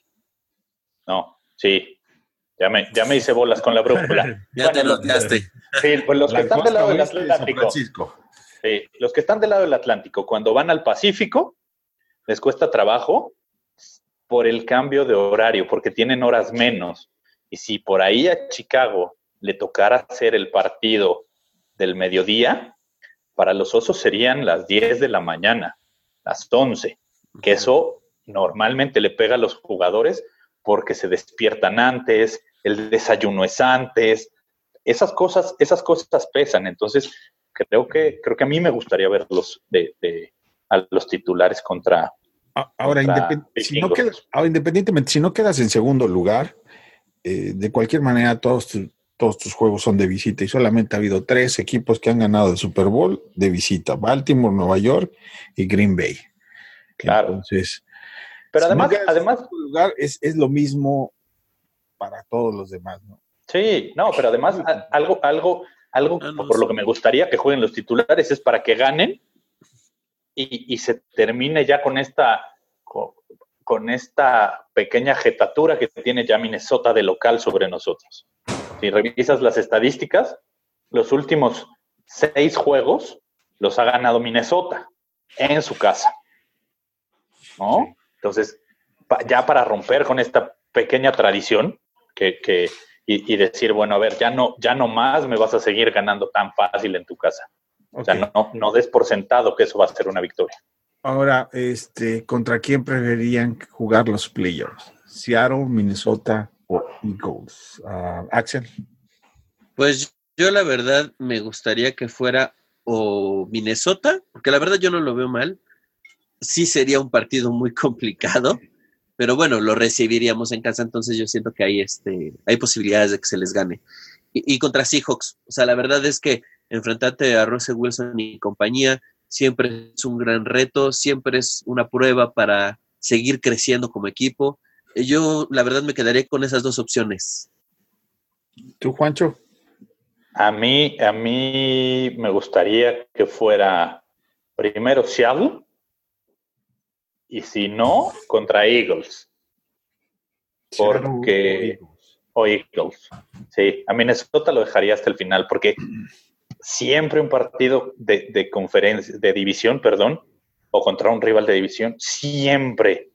No, sí. Ya me, ya me hice bolas con la brújula. ya te bloqueaste. Sí, pues los que están del lado del Atlántico. Sí, los que están del lado del Atlántico, cuando van al Pacífico, les cuesta trabajo por el cambio de horario, porque tienen horas menos. Y si por ahí a Chicago le tocara hacer el partido del mediodía, para los osos serían las 10 de la mañana, las 11, que eso normalmente le pega a los jugadores porque se despiertan antes, el desayuno es antes, esas cosas, esas cosas pesan. Entonces, creo que, creo que a mí me gustaría verlos de, a los titulares contra. Ahora, si no independientemente, si no quedas en segundo lugar, eh, de cualquier manera, todos todos tus juegos son de visita y solamente ha habido tres equipos que han ganado el Super Bowl de visita, Baltimore, Nueva York y Green Bay. Claro. Entonces, pero además, además lugar es, lo mismo para todos los demás, ¿no? Sí, no, pero además algo, algo, algo ah, por lo que me gustaría que jueguen los titulares es para que ganen y, se termine ya con esta con esta pequeña jetatura que tiene ya Minnesota de local sobre nosotros si revisas las estadísticas, los últimos seis juegos los ha ganado Minnesota en su casa. ¿No? Entonces, ya para romper con esta pequeña tradición que, y, decir, bueno, a ver, ya no, ya no más me vas a seguir ganando tan fácil en tu casa. O sea, no, no des por sentado que eso va a ser una victoria. Ahora, este, ¿contra quién preferirían jugar los players? Seattle, Minnesota Eagles. Uh, Axel. Pues yo la verdad me gustaría que fuera o Minnesota, porque la verdad yo no lo veo mal. Sí sería un partido muy complicado, pero bueno, lo recibiríamos en casa, entonces yo siento que hay, este, hay posibilidades de que se les gane. Y, contra Seahawks, o sea, la verdad es que enfrentarte a Russell Wilson y compañía siempre es un gran reto, siempre es una prueba para seguir creciendo como equipo yo, la verdad, me quedaría con esas dos opciones. ¿Tú, Juancho? A mí, a mí me gustaría que fuera primero Seattle y si no, contra Eagles. Porque. O Eagles. Sí, a Minnesota lo dejaría hasta el final porque siempre un partido de, de conferencia, de división, perdón, o contra un rival de división, siempre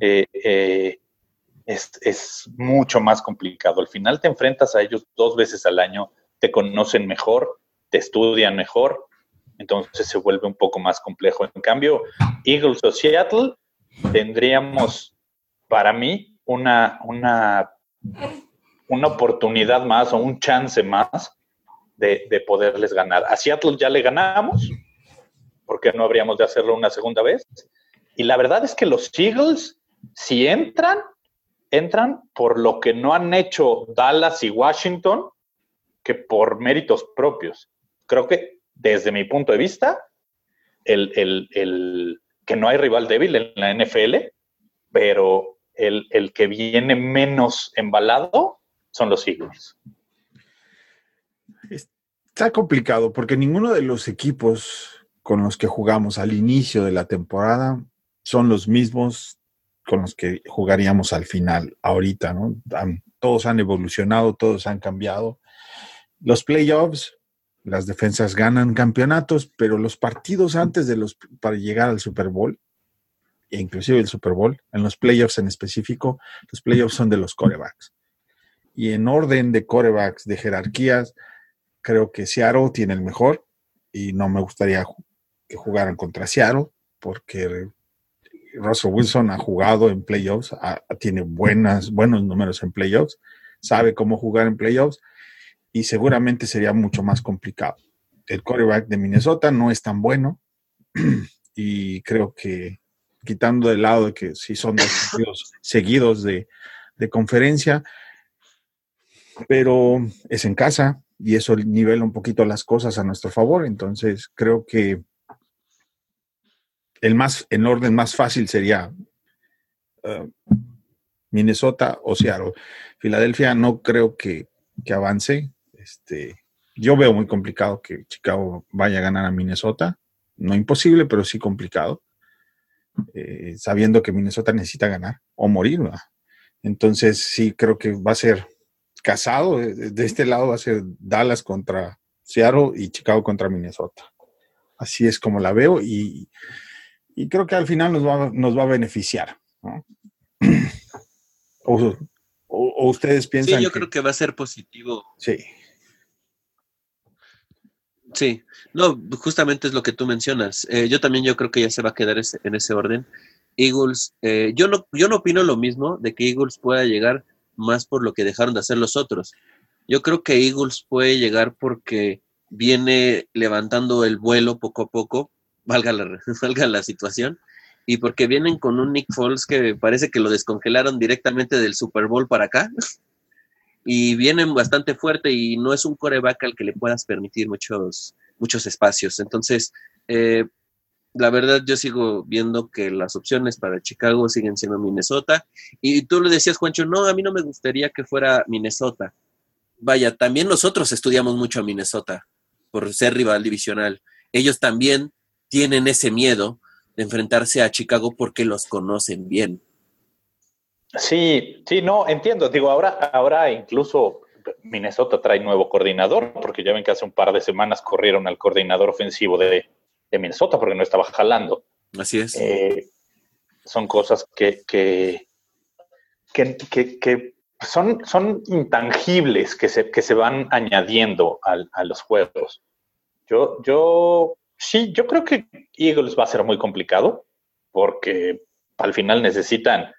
eh, eh, es, mucho más complicado. Al final te enfrentas a ellos dos veces al año, te conocen mejor, te estudian mejor, entonces se vuelve un poco más complejo. En cambio, Eagles o Seattle tendríamos, para mí, una, una, una oportunidad más o un chance más de, de poderles ganar. A Seattle ya le ganamos, porque no habríamos de hacerlo una segunda vez. Y la verdad es que los Eagles, si entran, entran por lo que no han hecho Dallas y Washington, que por méritos propios. Creo que desde mi punto de vista, el, el, el que no hay rival débil en la NFL, pero el, el que viene menos embalado son los Eagles. Está complicado porque ninguno de los equipos con los que jugamos al inicio de la temporada son los mismos con los que jugaríamos al final, ahorita, ¿no? Todos han evolucionado, todos han cambiado. Los playoffs, las defensas ganan campeonatos, pero los partidos antes de los para llegar al Super Bowl, e inclusive el Super Bowl, en los playoffs en específico, los playoffs son de los corebacks. Y en orden de corebacks, de jerarquías, creo que Seattle tiene el mejor y no me gustaría que jugaran contra Seattle porque Russell Wilson ha jugado en playoffs, ha- tiene buenas, buenos números en playoffs, sabe cómo jugar en playoffs y seguramente sería mucho más complicado. El quarterback de Minnesota no es tan bueno y creo que quitando de lado de que sí son dos partidos seguidos de, de conferencia, pero es en casa y eso nivela un poquito las cosas a nuestro favor. Entonces creo que el más, en orden más fácil sería uh, Minnesota o Seattle. Filadelfia no creo que, que avance. Este, yo veo muy complicado que Chicago vaya a ganar a Minnesota. No imposible, pero sí complicado. Eh, sabiendo que Minnesota necesita ganar o morir. ¿verdad? Entonces sí creo que va a ser casado. De, de este lado va a ser Dallas contra Seattle y Chicago contra Minnesota. Así es como la veo y, y creo que al final nos va, nos va a beneficiar. ¿no? O, o, o, ustedes piensan. Sí, yo que, creo que va a ser positivo. Sí. Sí, no, justamente es lo que tú mencionas. Eh, yo también yo creo que ya se va a quedar ese, en ese orden. Eagles, eh, yo no, yo no opino lo mismo de que Eagles pueda llegar más por lo que dejaron de hacer los otros. Yo creo que Eagles puede llegar porque viene levantando el vuelo poco a poco, valga la, valga la situación, y porque vienen con un Nick Foles que parece que lo descongelaron directamente del Super Bowl para acá, y vienen bastante fuerte y no es un coreback al que le puedas permitir muchos, muchos espacios. Entonces, eh, la verdad yo sigo viendo que las opciones para Chicago siguen siendo Minnesota, y tú le decías, Juancho, no, a mí no me gustaría que fuera Minnesota. Vaya, también nosotros estudiamos mucho a Minnesota por ser rival divisional. Ellos también tienen ese miedo de enfrentarse a Chicago porque los conocen bien. Sí, sí, no, entiendo. Digo, ahora, ahora incluso Minnesota trae nuevo coordinador, porque ya ven que hace un par de semanas corrieron al coordinador ofensivo de, de Minnesota porque no estaba jalando. Así es. Eh, son cosas que, que, que, que, que son, son intangibles que se, que se van añadiendo a, a los juegos. Yo, yo, sí, yo creo que Eagles va a ser muy complicado porque al final necesitan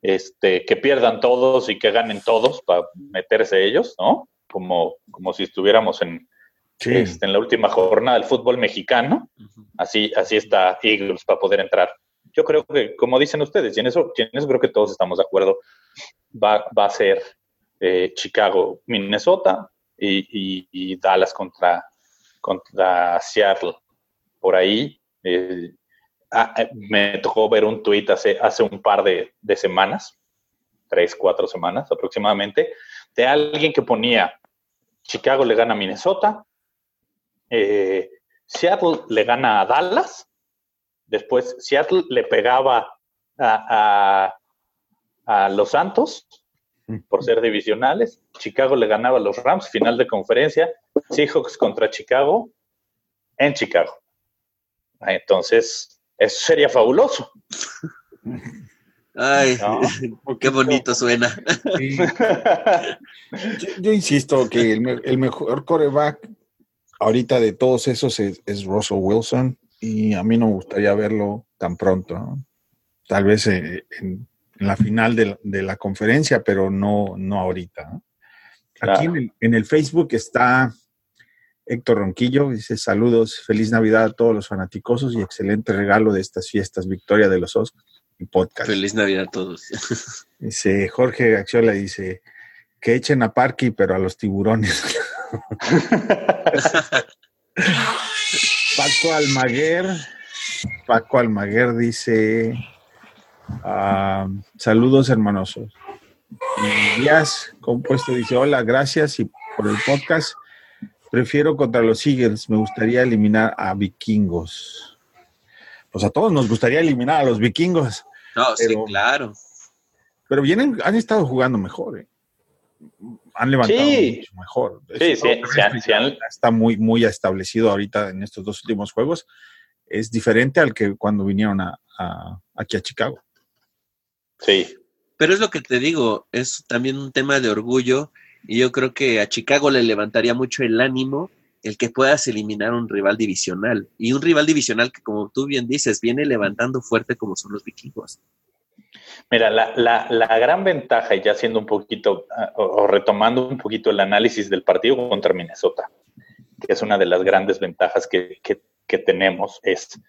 este, que pierdan todos y que ganen todos para meterse ellos, ¿no? Como, como si estuviéramos en, sí. este, en la última jornada del fútbol mexicano. Uh -huh. Así, así está Eagles para poder entrar. Yo creo que, como dicen ustedes, y en eso, y en eso creo que todos estamos de acuerdo, va, va a ser eh, Chicago, Minnesota y, y, y, Dallas contra, contra Seattle. Por ahí, eh, Ah, me tocó ver un tuit hace, hace un par de, de, semanas, tres, cuatro semanas aproximadamente, de alguien que ponía Chicago le gana a Minnesota, eh, Seattle le gana a Dallas, después Seattle le pegaba a, a, a Los Santos por ser divisionales, Chicago le ganaba a los Rams, final de conferencia, Seahawks contra Chicago en Chicago. Entonces, eso sería fabuloso. Ay, ¿no? qué bonito suena. Sí. Yo, yo, insisto que el, el, mejor coreback ahorita de todos esos es, es, Russell Wilson y a mí no me gustaría verlo tan pronto. ¿no? Tal vez en, en, la final de la, de la, conferencia, pero no, no ahorita. ¿no? Aquí en, el, en el Facebook está Héctor Ronquillo dice saludos, feliz Navidad a todos los fanaticosos y excelente regalo de estas fiestas, victoria de los Oscars y podcast. Feliz Navidad a todos. Dice Jorge Axiola, dice que echen a Parky, pero a los tiburones. Paco Almaguer, Paco Almaguer dice ah, saludos hermanosos. Díaz Compuesto dice hola, gracias y por el podcast. Prefiero contra los Eagles, me gustaría eliminar a vikingos. Pues a todos nos gustaría eliminar a los vikingos. No, sí, claro. Pero vienen, han estado jugando mejor, ¿eh? Han levantado Sí. mucho mejor. Sí, sí, han- está muy, muy establecido ahorita en estos dos últimos juegos. Es diferente al que cuando vinieron a, a- aquí a Chicago. Sí, Pero es lo que te digo, es también un tema de orgullo y yo creo que a Chicago le levantaría mucho el ánimo el que puedas eliminar un rival divisional. Y un rival divisional que, como tú bien dices, viene levantando fuerte como son los vikingos. Mira, la, la, la gran ventaja, y ya siendo un poquito, ah, o, o retomando un poquito el análisis del partido contra Minnesota, que es una de las grandes ventajas que, que- que tenemos, es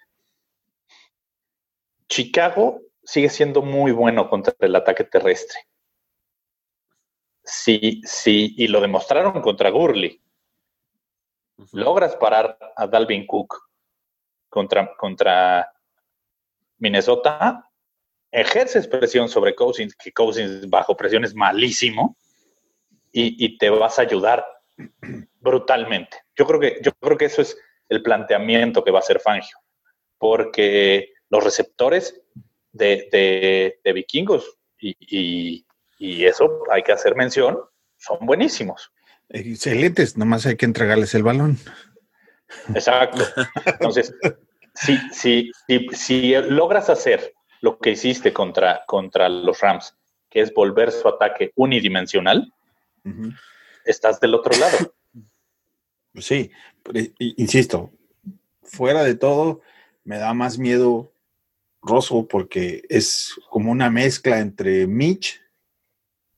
Chicago sigue siendo muy bueno contra el ataque terrestre. Sí, sí, y lo demostraron contra Gurley. Logras parar a Dalvin Cook contra, contra Minnesota, ejerces presión sobre Cousins, que Cousins bajo presión es malísimo, y, y te vas a ayudar brutalmente. Yo creo, que, yo creo que eso es el planteamiento que va a hacer Fangio, porque los receptores de, de- de vikingos, y, y- y eso hay que hacer mención, son buenísimos. Excelentes, nomás hay que entregarles el balón. Exacto. Entonces, si, si, si, si logras hacer lo que hiciste contra, contra los Rams, que es volver su ataque unidimensional, estás del otro lado. Pues Sí, insisto, fuera de todo, me da más miedo Russell porque es como una mezcla entre Mitch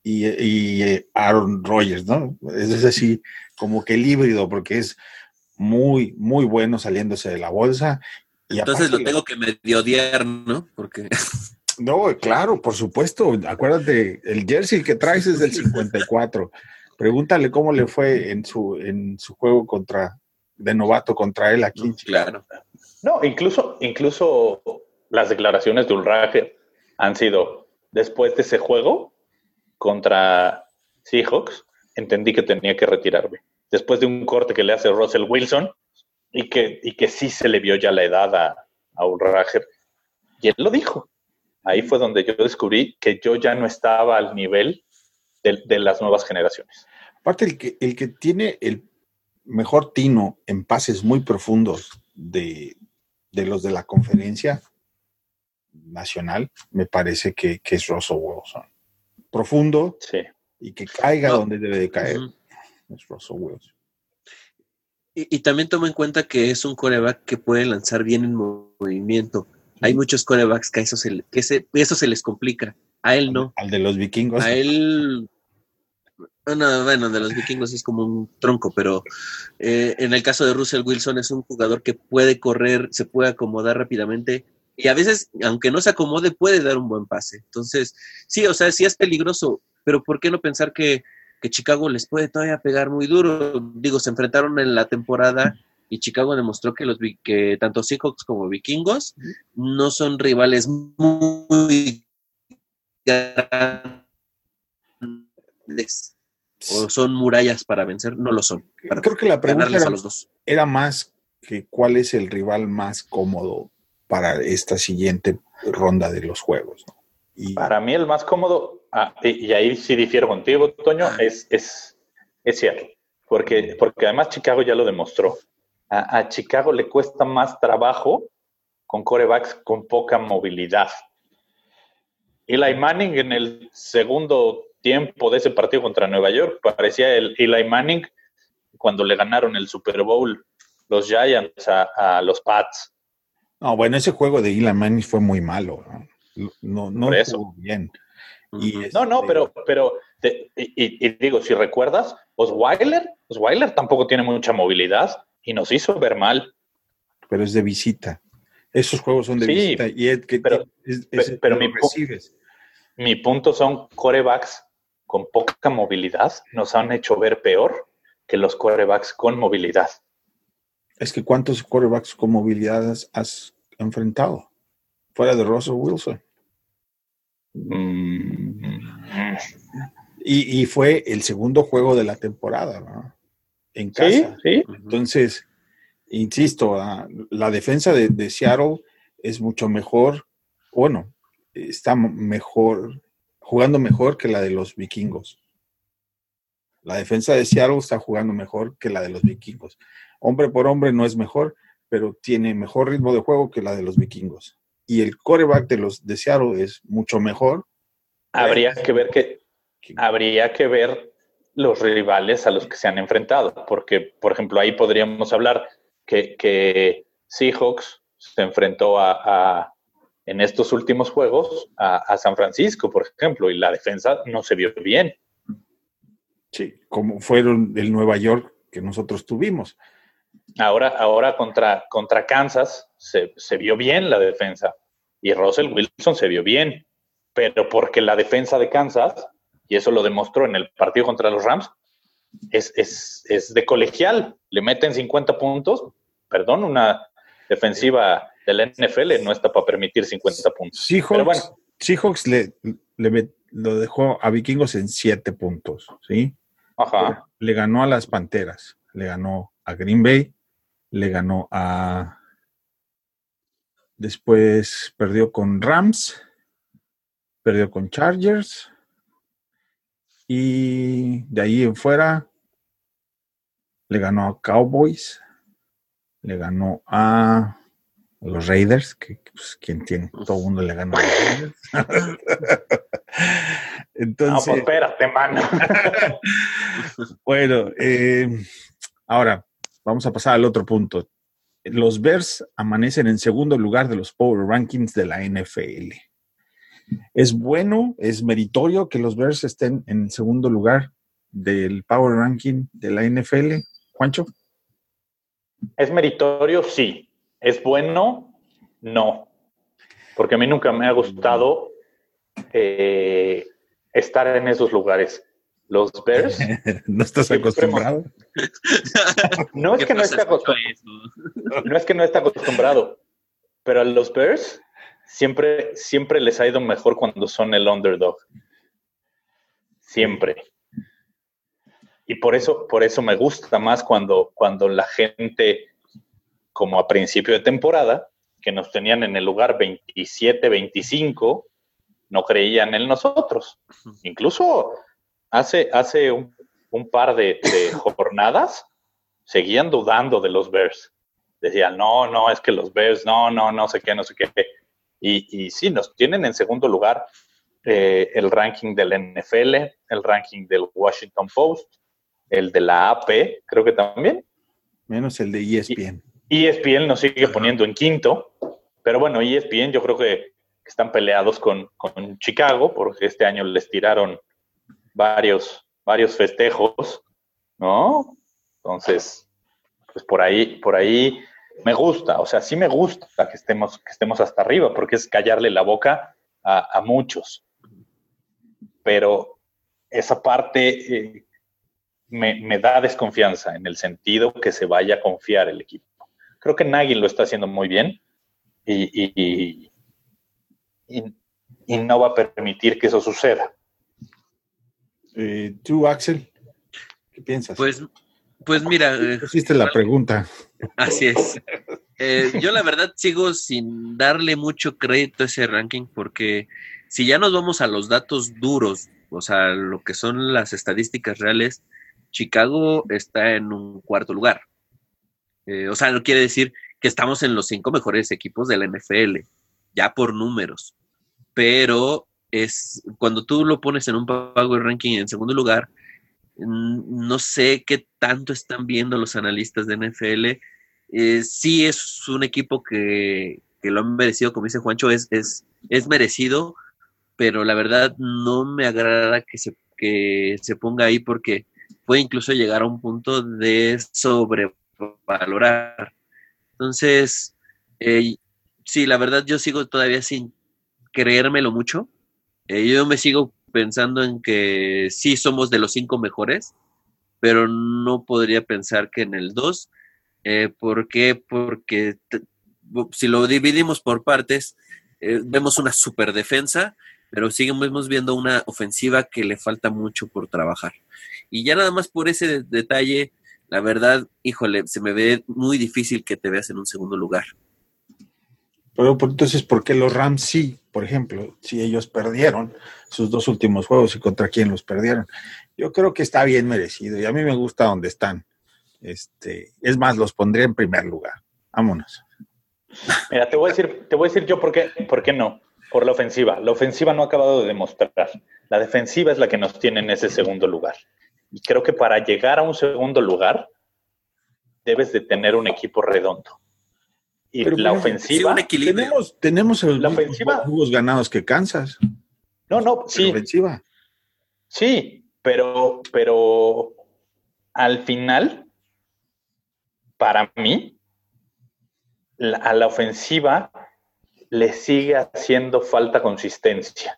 y, y, Aaron Rodgers, ¿no? Es, es así como que el híbrido porque es muy, muy bueno saliéndose de la bolsa. Y Entonces lo tengo que medio odiar, ¿no? Porque No, claro, por supuesto. Acuérdate, el jersey que traes es del 54. Pregúntale cómo le fue en su, en su juego contra de novato contra él aquí. Chicago. claro. No, incluso, incluso las declaraciones de Ulrager han sido después de ese juego contra Seahawks, entendí que tenía que retirarme. Después de un corte que le hace Russell Wilson y que, y que sí se le vio ya la edad a, a Ulrager. Y él lo dijo. Ahí fue donde yo descubrí que yo ya no estaba al nivel de, de las nuevas generaciones. Aparte, el que, el que tiene el mejor tino en pases muy profundos de, de los de la conferencia nacional, me parece que, que es Russell Wilson. Profundo Sí. y que caiga No. donde debe de caer. Es Russell Wilson. Y, y también toma en cuenta que es un coreback que puede lanzar bien en mo- movimiento. Hay muchos corebacks que a eso se, le- que se- eso se les complica. A él no. Al de los vikingos. A él. No, bueno, de los vikingos es como un tronco, pero eh, en el caso de Russell Wilson es un jugador que puede correr, se puede acomodar rápidamente y a veces, aunque no se acomode, puede dar un buen pase. Entonces, sí, o sea, sí es peligroso, pero ¿por qué no pensar que, que Chicago les puede todavía pegar muy duro? Digo, se enfrentaron en la temporada y Chicago demostró que los que tanto Seahawks como vikingos no son rivales muy grandes o son murallas para vencer, no lo son. Para Creo que la pregunta era, a los dos. era más que cuál es el rival más cómodo para esta siguiente ronda de los juegos. ¿no? Y Para mí el más cómodo, ah, y, y ahí sí difiero contigo, Toño, es, es, es cierto. Porque, porque además Chicago ya lo demostró. A, a Chicago le cuesta más trabajo con corebacks con poca movilidad. Eli Manning en el segundo tiempo de ese partido contra Nueva York parecía el Eli Manning cuando le ganaron el Super Bowl los Giants a, a los Pats. no, bueno, ese juego de Eli Manning fue muy malo. No, no, no Por eso. estuvo bien. Y. No, no, este, pero, pero te- y, digo, si recuerdas, Osweiler, Osweiler tampoco tiene mucha movilidad y nos hizo ver mal. pero es de visita. Esos juegos son de Sí, visita y es que pero- es- pe- es- pero mi recibes. Mi punto son corebacks con poca movilidad nos han hecho ver peor que los corebacks con movilidad. Es que cuántos quarterbacks con movilidad has enfrentado fuera de Russell Wilson. Mm, Y, y fue el segundo juego de la temporada, ¿no? En Sí, casa. sí. Entonces, insisto, ah, la defensa de, de Seattle es mucho mejor, bueno, está mejor, jugando mejor que la de los vikingos. La defensa de Seattle está jugando mejor que la de los vikingos. Hombre por hombre no es mejor, pero tiene mejor ritmo de juego que la de los vikingos. Y el coreback de los de Seattle es mucho mejor. Habría que ver que habría que ver los rivales a los que se han enfrentado, porque, por ejemplo, ahí podríamos hablar que, que Seahawks se enfrentó a, a- en estos últimos juegos a, a San Francisco, por ejemplo, y la defensa no se vio bien. Sí, como fueron el Nueva York que nosotros tuvimos. Ahora, ahora contra, contra Kansas se, se vio bien la defensa y Russell Wilson se vio bien, pero porque la defensa de Kansas, y eso lo demostró en el partido contra los Rams, es, es, es de colegial. Le meten 50 puntos, perdón, una defensiva de la NFL no está para permitir 50 puntos. Seahawks, Pero bueno. Seahawks le, le met- lo dejó a Vikingos en siete puntos, ¿sí? Ajá. Le ganó a las Panteras, le ganó a Green Bay, le ganó a... Después perdió con Rams, perdió con Chargers y de ahí en fuera le ganó a Cowboys, le ganó a los Raiders, que pues, quien tiene, todo el mundo le ganó a los Raiders. No, Entonces, pues espérate, mano. bueno, eh, ahora vamos a pasar al otro punto. Los Bears amanecen en segundo lugar de los Power Rankings de la NFL. ¿Es bueno, es meritorio que los Bears estén en segundo lugar del Power Ranking de la NFL? Juancho, ¿Es meritorio? Sí. ¿Es bueno? No. Porque a mí nunca me ha gustado eh, estar en esos lugares. Los Bears, no estás Siempre acostumbrado. no es ¿Qué que no esté acostumbrado, no es que no esté acostumbrado, pero a los Bears siempre, siempre les ha ido mejor cuando son el underdog. Siempre. Y por eso, por eso me gusta más cuando, cuando la gente, como a principio de temporada, que nos tenían en el lugar 27, 25, no creían en nosotros. Incluso hace, hace un, un par de, de jornadas seguían dudando de los Bears. Decían, no, no, es que los Bears, no, no, no sé qué, no sé qué. Y, y sí, nos tienen en segundo lugar eh, el ranking del NFL, el ranking del Washington Post, el de la AP, creo que también. Menos el de E ESPN. ESPN nos sigue poniendo en quinto, pero bueno, E ESPN yo creo que están peleados con, con Chicago, porque este año les tiraron varios, varios festejos, ¿no? Entonces, pues por ahí, por ahí me gusta, o sea, sí me gusta que estemos, que estemos hasta arriba, porque es callarle la boca a, a muchos. Pero esa parte eh, me, da desconfianza en el sentido que se vaya a confiar el equipo. Creo que Nagy lo está haciendo muy bien y- y- y- y no va a permitir que eso suceda. Eh, ¿Tú, Axel? ¿Qué piensas? Pues, pues mira, eh, Hiciste la pregunta. Así es. Eh, yo la verdad sigo sin darle mucho crédito a ese ranking porque si ya nos vamos a los datos duros, o sea, lo que son las estadísticas reales, Chicago está en un cuarto lugar. Eh, o sea, no quiere decir que estamos en los cinco mejores equipos de la NFL, ya por números. Pero es cuando tú lo pones en un Power Ranking en segundo lugar, no sé qué tanto están viendo los analistas de NFL. Eh, sí es un equipo que, que lo han merecido, como dice Juancho, es, es, es merecido, pero la verdad no me agrada que se, que se ponga ahí porque puede incluso llegar a un punto de sobrevalorar. Entonces, eh, sí, la verdad yo sigo todavía sin creérmelo mucho. Eh, yo me sigo pensando en que sí somos de los cinco mejores, pero no podría pensar que en el 2. Eh, ¿Por qué? Porque si lo dividimos por partes, eh, vemos una super defensa, pero seguimos viendo una ofensiva que le falta mucho por trabajar. Y ya nada más por ese detalle, la verdad, híjole, se me ve muy difícil que te veas en un segundo lugar. Pero entonces, ¿por qué los Rams sí? Por ejemplo, si ellos perdieron sus dos últimos juegos y contra quién los perdieron. Yo creo que está bien merecido y a mí me gusta donde están. Este, es más, los pondría en primer lugar. Vámonos. Mira, te voy a decir, te voy a decir yo por qué, por qué no. Por la ofensiva. La ofensiva no ha acabado de demostrar. La defensiva es la que nos tiene en ese segundo lugar. Y creo que para llegar a un segundo lugar, debes de tener un equipo redondo. Y la ofensiva. tenemos, tenemos el la ofensiva, jugos ganados que Kansas. No, no, sí. ofensiva. Sí, pero, pero al final, para mí, a la ofensiva le sigue haciendo falta consistencia.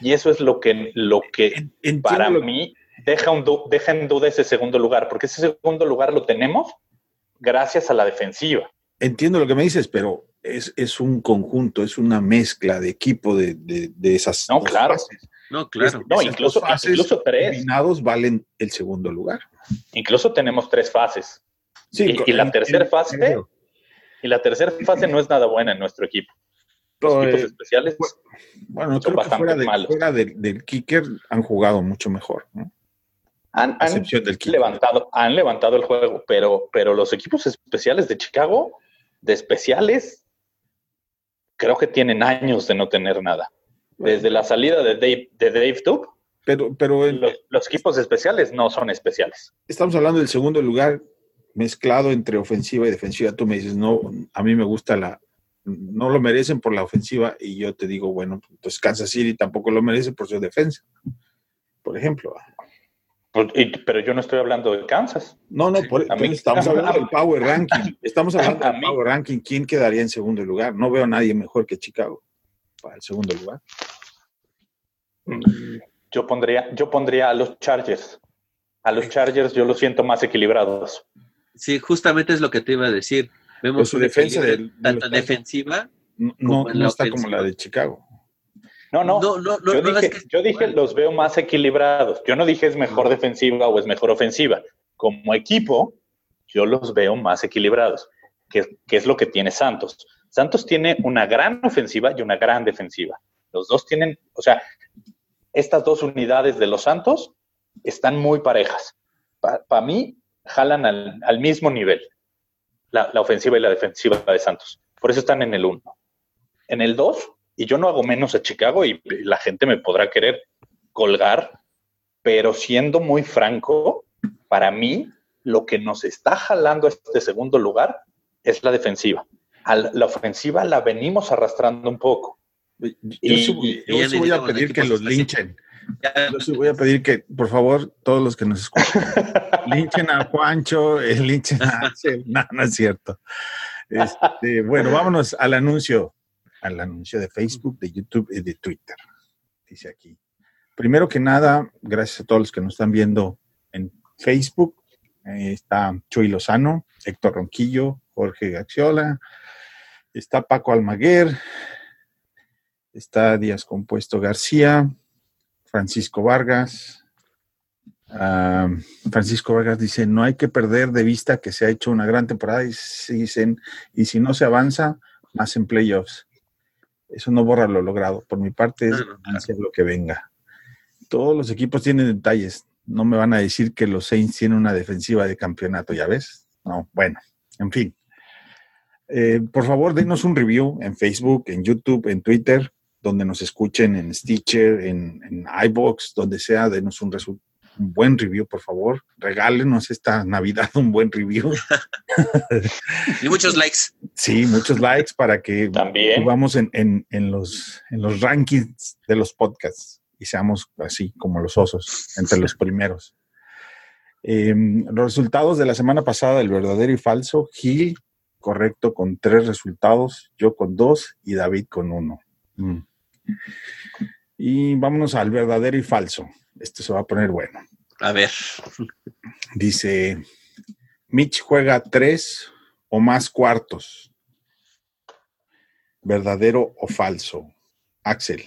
Y eso es lo que, lo que para mí deja, un deja en duda ese segundo lugar, porque ese segundo lugar lo tenemos gracias a la defensiva. Entiendo lo que me dices, pero es, es un conjunto, es una mezcla de equipo de, de, esas. No, claro. No, claro. no, incluso, incluso tres. Combinados valen el segundo lugar. Incluso tenemos tres fases. Sí, y, la tercera fase. Y la tercera fase no es nada buena en nuestro equipo. Los equipos especiales. Bueno, creo que fuera, de, fuera del, kicker han jugado mucho mejor. Han, levantado, han levantado el juego, pero, pero los equipos especiales de Chicago, de especiales, creo que tienen años de no tener nada. Desde la salida de Dave, de Dave pero, pero los, equipos especiales no son especiales. Estamos hablando del segundo lugar mezclado entre ofensiva y defensiva. Tú me dices, no, a mí me gusta la, no lo merecen por la ofensiva y yo te digo, bueno, pues Kansas City tampoco lo merece por su defensa, por ejemplo. Pues, pero yo no estoy hablando de Kansas. No, no, por, estamos hablando del Power Ranking. Estamos hablando del Power Ranking. ¿Quién quedaría en segundo lugar? No veo a nadie mejor que Chicago para el segundo lugar. Mm, yo pondría, yo pondría a los Chargers. A los Chargers yo los siento más equilibrados. Sí, justamente es lo que te iba a decir. Vemos pues su defensa de, tanto defensiva no, no, está como la de Chicago. No, no. yo, dije, yo dije los veo más equilibrados. Yo no dije es mejor defensiva o es mejor ofensiva. Como equipo, yo los veo más equilibrados, que, que es lo que tiene Santos. Santos tiene una gran ofensiva y una gran defensiva. Los dos tienen, o sea, estas dos unidades de los Santos están muy parejas. Para mí, jalan al, mismo nivel la, ofensiva y la defensiva de Santos. Por eso están en el 1. En el 2, y yo no hago menos a Chicago y la gente me podrá querer colgar, pero siendo muy franco, para mí lo que nos está jalando a este segundo lugar es la defensiva. La ofensiva la venimos arrastrando un poco. Yo, y, voy a pedir que los linchen. Yo voy a pedir que, por favor, todos los que nos escuchan, linchen a Juancho, eh, linchen a No, no es cierto. Este, bueno, vámonos al anuncio, al anuncio de Facebook, de YouTube y de Twitter. Dice aquí. Primero que nada, gracias a todos los que nos están viendo en Facebook. está Chuy Lozano, Héctor Ronquillo, Jorge Gaxiola, está Paco Almaguer, está Díaz Compuesto García, Francisco Vargas. Francisco Vargas dice, no hay que perder de vista que se ha hecho una gran temporada y, dicen, y si no se avanza, más en playoffs. Eso no borra lo logrado. Por mi parte, es hacer lo que venga. Todos los equipos tienen detalles. No me van a decir que los Saints tienen una defensiva de campeonato, ¿ya ves? No, bueno, en fin. Eh, por favor, denos un review en Facebook, en YouTube, en Twitter donde nos escuchen, en Stitcher, en, en iBox, donde sea, denos un, un buen review, por favor. Regálenos esta Navidad un buen review. y muchos likes. Sí, muchos likes para que También. vamos en, en, en, los, en los rankings de los podcasts. y seamos así como los osos, entre los primeros. Eh, los resultados de la semana pasada, el verdadero y falso, Gil, correcto, con tres resultados, yo con dos y David con uno. Mm. Y vámonos al verdadero y falso. Esto se va a poner bueno. A ver. Dice, Mitch juega tres o más cuartos. ¿Verdadero o falso? Axel.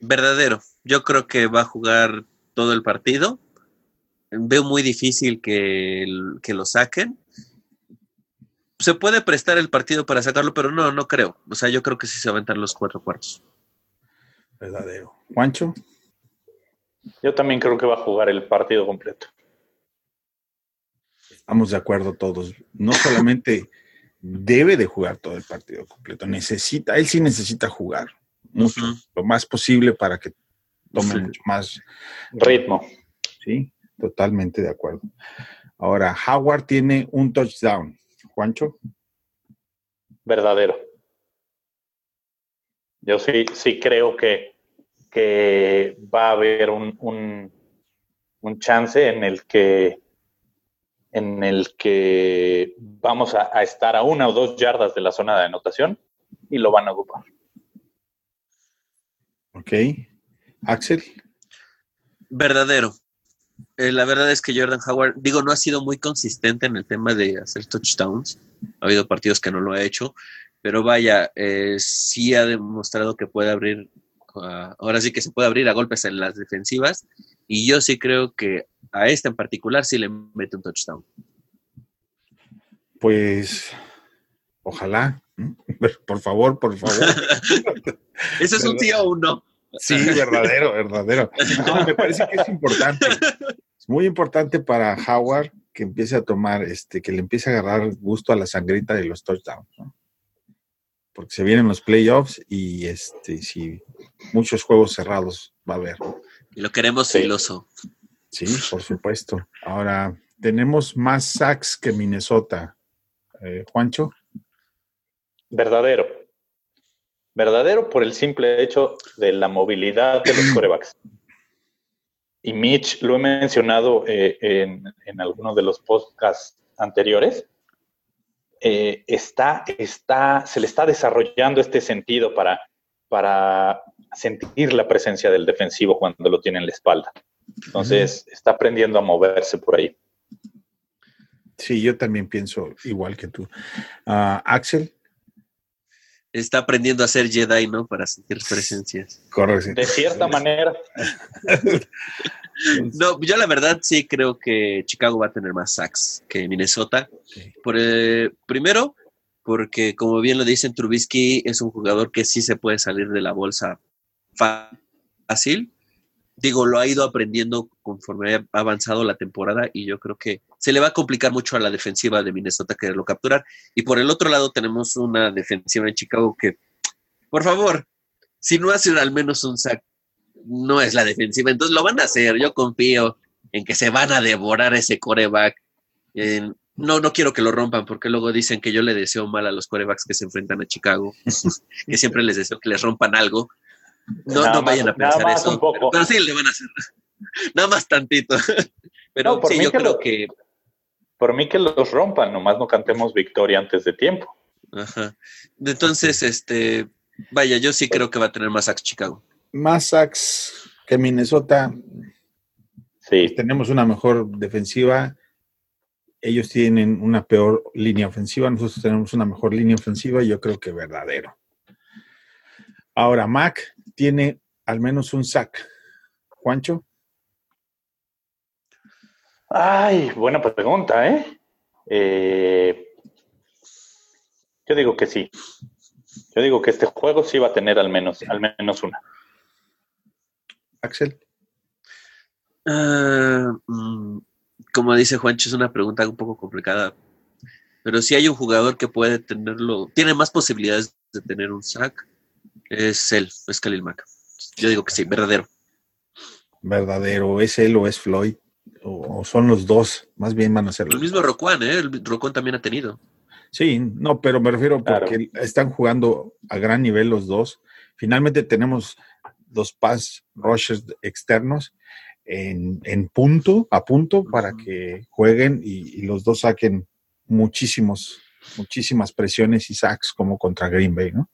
Verdadero. Yo creo que va a jugar todo el partido. Veo muy difícil que, que lo saquen. Se puede prestar el partido para sacarlo, pero no, no creo. O sea, yo creo que sí se va a aventar los cuatro cuartos. Verdadero. Juancho. Yo también creo que va a jugar el partido completo. Estamos de acuerdo todos. No solamente debe de jugar todo el partido completo, necesita, él sí necesita jugar mucho, lo más posible para que tome mucho más ritmo. Sí, totalmente de acuerdo. Ahora, Howard tiene un touchdown. Juancho. Verdadero. Yo sí, sí creo que, que va a haber un, un, un chance en el que en el que vamos a, a, estar a una o dos yardas de la zona de anotación y lo van a ocupar. Ok. Axel. Verdadero. Eh, la verdad es que Jordan Howard, digo, no ha sido muy consistente en el tema de hacer touchdowns. Ha habido partidos que no lo ha hecho, pero vaya, eh, sí ha demostrado que puede abrir, uh, ahora sí que se puede abrir a golpes en las defensivas. Y yo sí creo que a esta en particular sí le mete un touchdown. Pues ojalá, por favor, por favor. ¿Eso es un sí o un no? Sí, verdadero, verdadero. No, me parece que es importante. Es muy importante para Howard que empiece a tomar, este, que le empiece a agarrar gusto a la sangrita de los touchdowns, ¿no? Porque se vienen los playoffs y este, si muchos juegos cerrados va a haber. Y lo queremos sí. filoso. Sí, por supuesto. Ahora, tenemos más sacks que Minnesota. Eh, Juancho. Verdadero. Verdadero por el simple hecho de la movilidad de los corebacks. Y Mitch, lo he mencionado eh, en, en, algunos de los podcasts anteriores, eh, está, está, se le está desarrollando este sentido para, para sentir la presencia del defensivo cuando lo tiene en la espalda. Entonces, está aprendiendo a moverse por ahí. Sí, yo también pienso igual que tú. Uh, Axel. Está aprendiendo a ser Jedi, ¿no? Para sentir presencias. Correcto. De cierta manera. no, yo la verdad sí creo que Chicago va a tener más sacks que Minnesota. Okay. Por, eh, primero, porque como bien lo dicen, Trubisky es un jugador que sí se puede salir de la bolsa fácil digo, lo ha ido aprendiendo conforme ha avanzado la temporada y yo creo que se le va a complicar mucho a la defensiva de Minnesota quererlo capturar. Y por el otro lado tenemos una defensiva en Chicago que, por favor, si no hacen al menos un sack, no es la defensiva. Entonces lo van a hacer. Yo confío en que se van a devorar ese coreback. No, no quiero que lo rompan porque luego dicen que yo le deseo mal a los corebacks que se enfrentan a Chicago, que siempre les deseo que les rompan algo. No, no vayan más, a pensar eso. Pero, pero, sí le van a hacer. Nada más tantito. Pero no, sí, yo creo lo, que. Por mí que los rompan, nomás no cantemos victoria antes de tiempo. Ajá. Entonces, este. Vaya, yo sí creo que va a tener más sacks Chicago. Más sacks que Minnesota. Sí. Pues tenemos una mejor defensiva. Ellos tienen una peor línea ofensiva. Nosotros tenemos una mejor línea ofensiva. Y yo creo que verdadero. Ahora, Mac tiene al menos un sack. Juancho. Ay, buena pregunta, ¿eh? ¿eh? Yo digo que sí. Yo digo que este juego sí va a tener al menos, al menos una. Axel. Uh, como dice Juancho, es una pregunta un poco complicada. Pero si hay un jugador que puede tenerlo, tiene más posibilidades de tener un sack, es él, es Khalil Mack. Yo digo que sí, verdadero. Verdadero, ¿es él o es Floyd? O, o son los dos, más bien van a ser El mismo Roquan, ¿eh? El Roquan también ha tenido. Sí, no, pero me refiero porque claro. están jugando a gran nivel los dos. Finalmente tenemos dos pass rushers externos en, en punto, a punto, para que jueguen y, y los dos saquen muchísimos, muchísimas presiones y sacks como contra Green Bay, ¿no?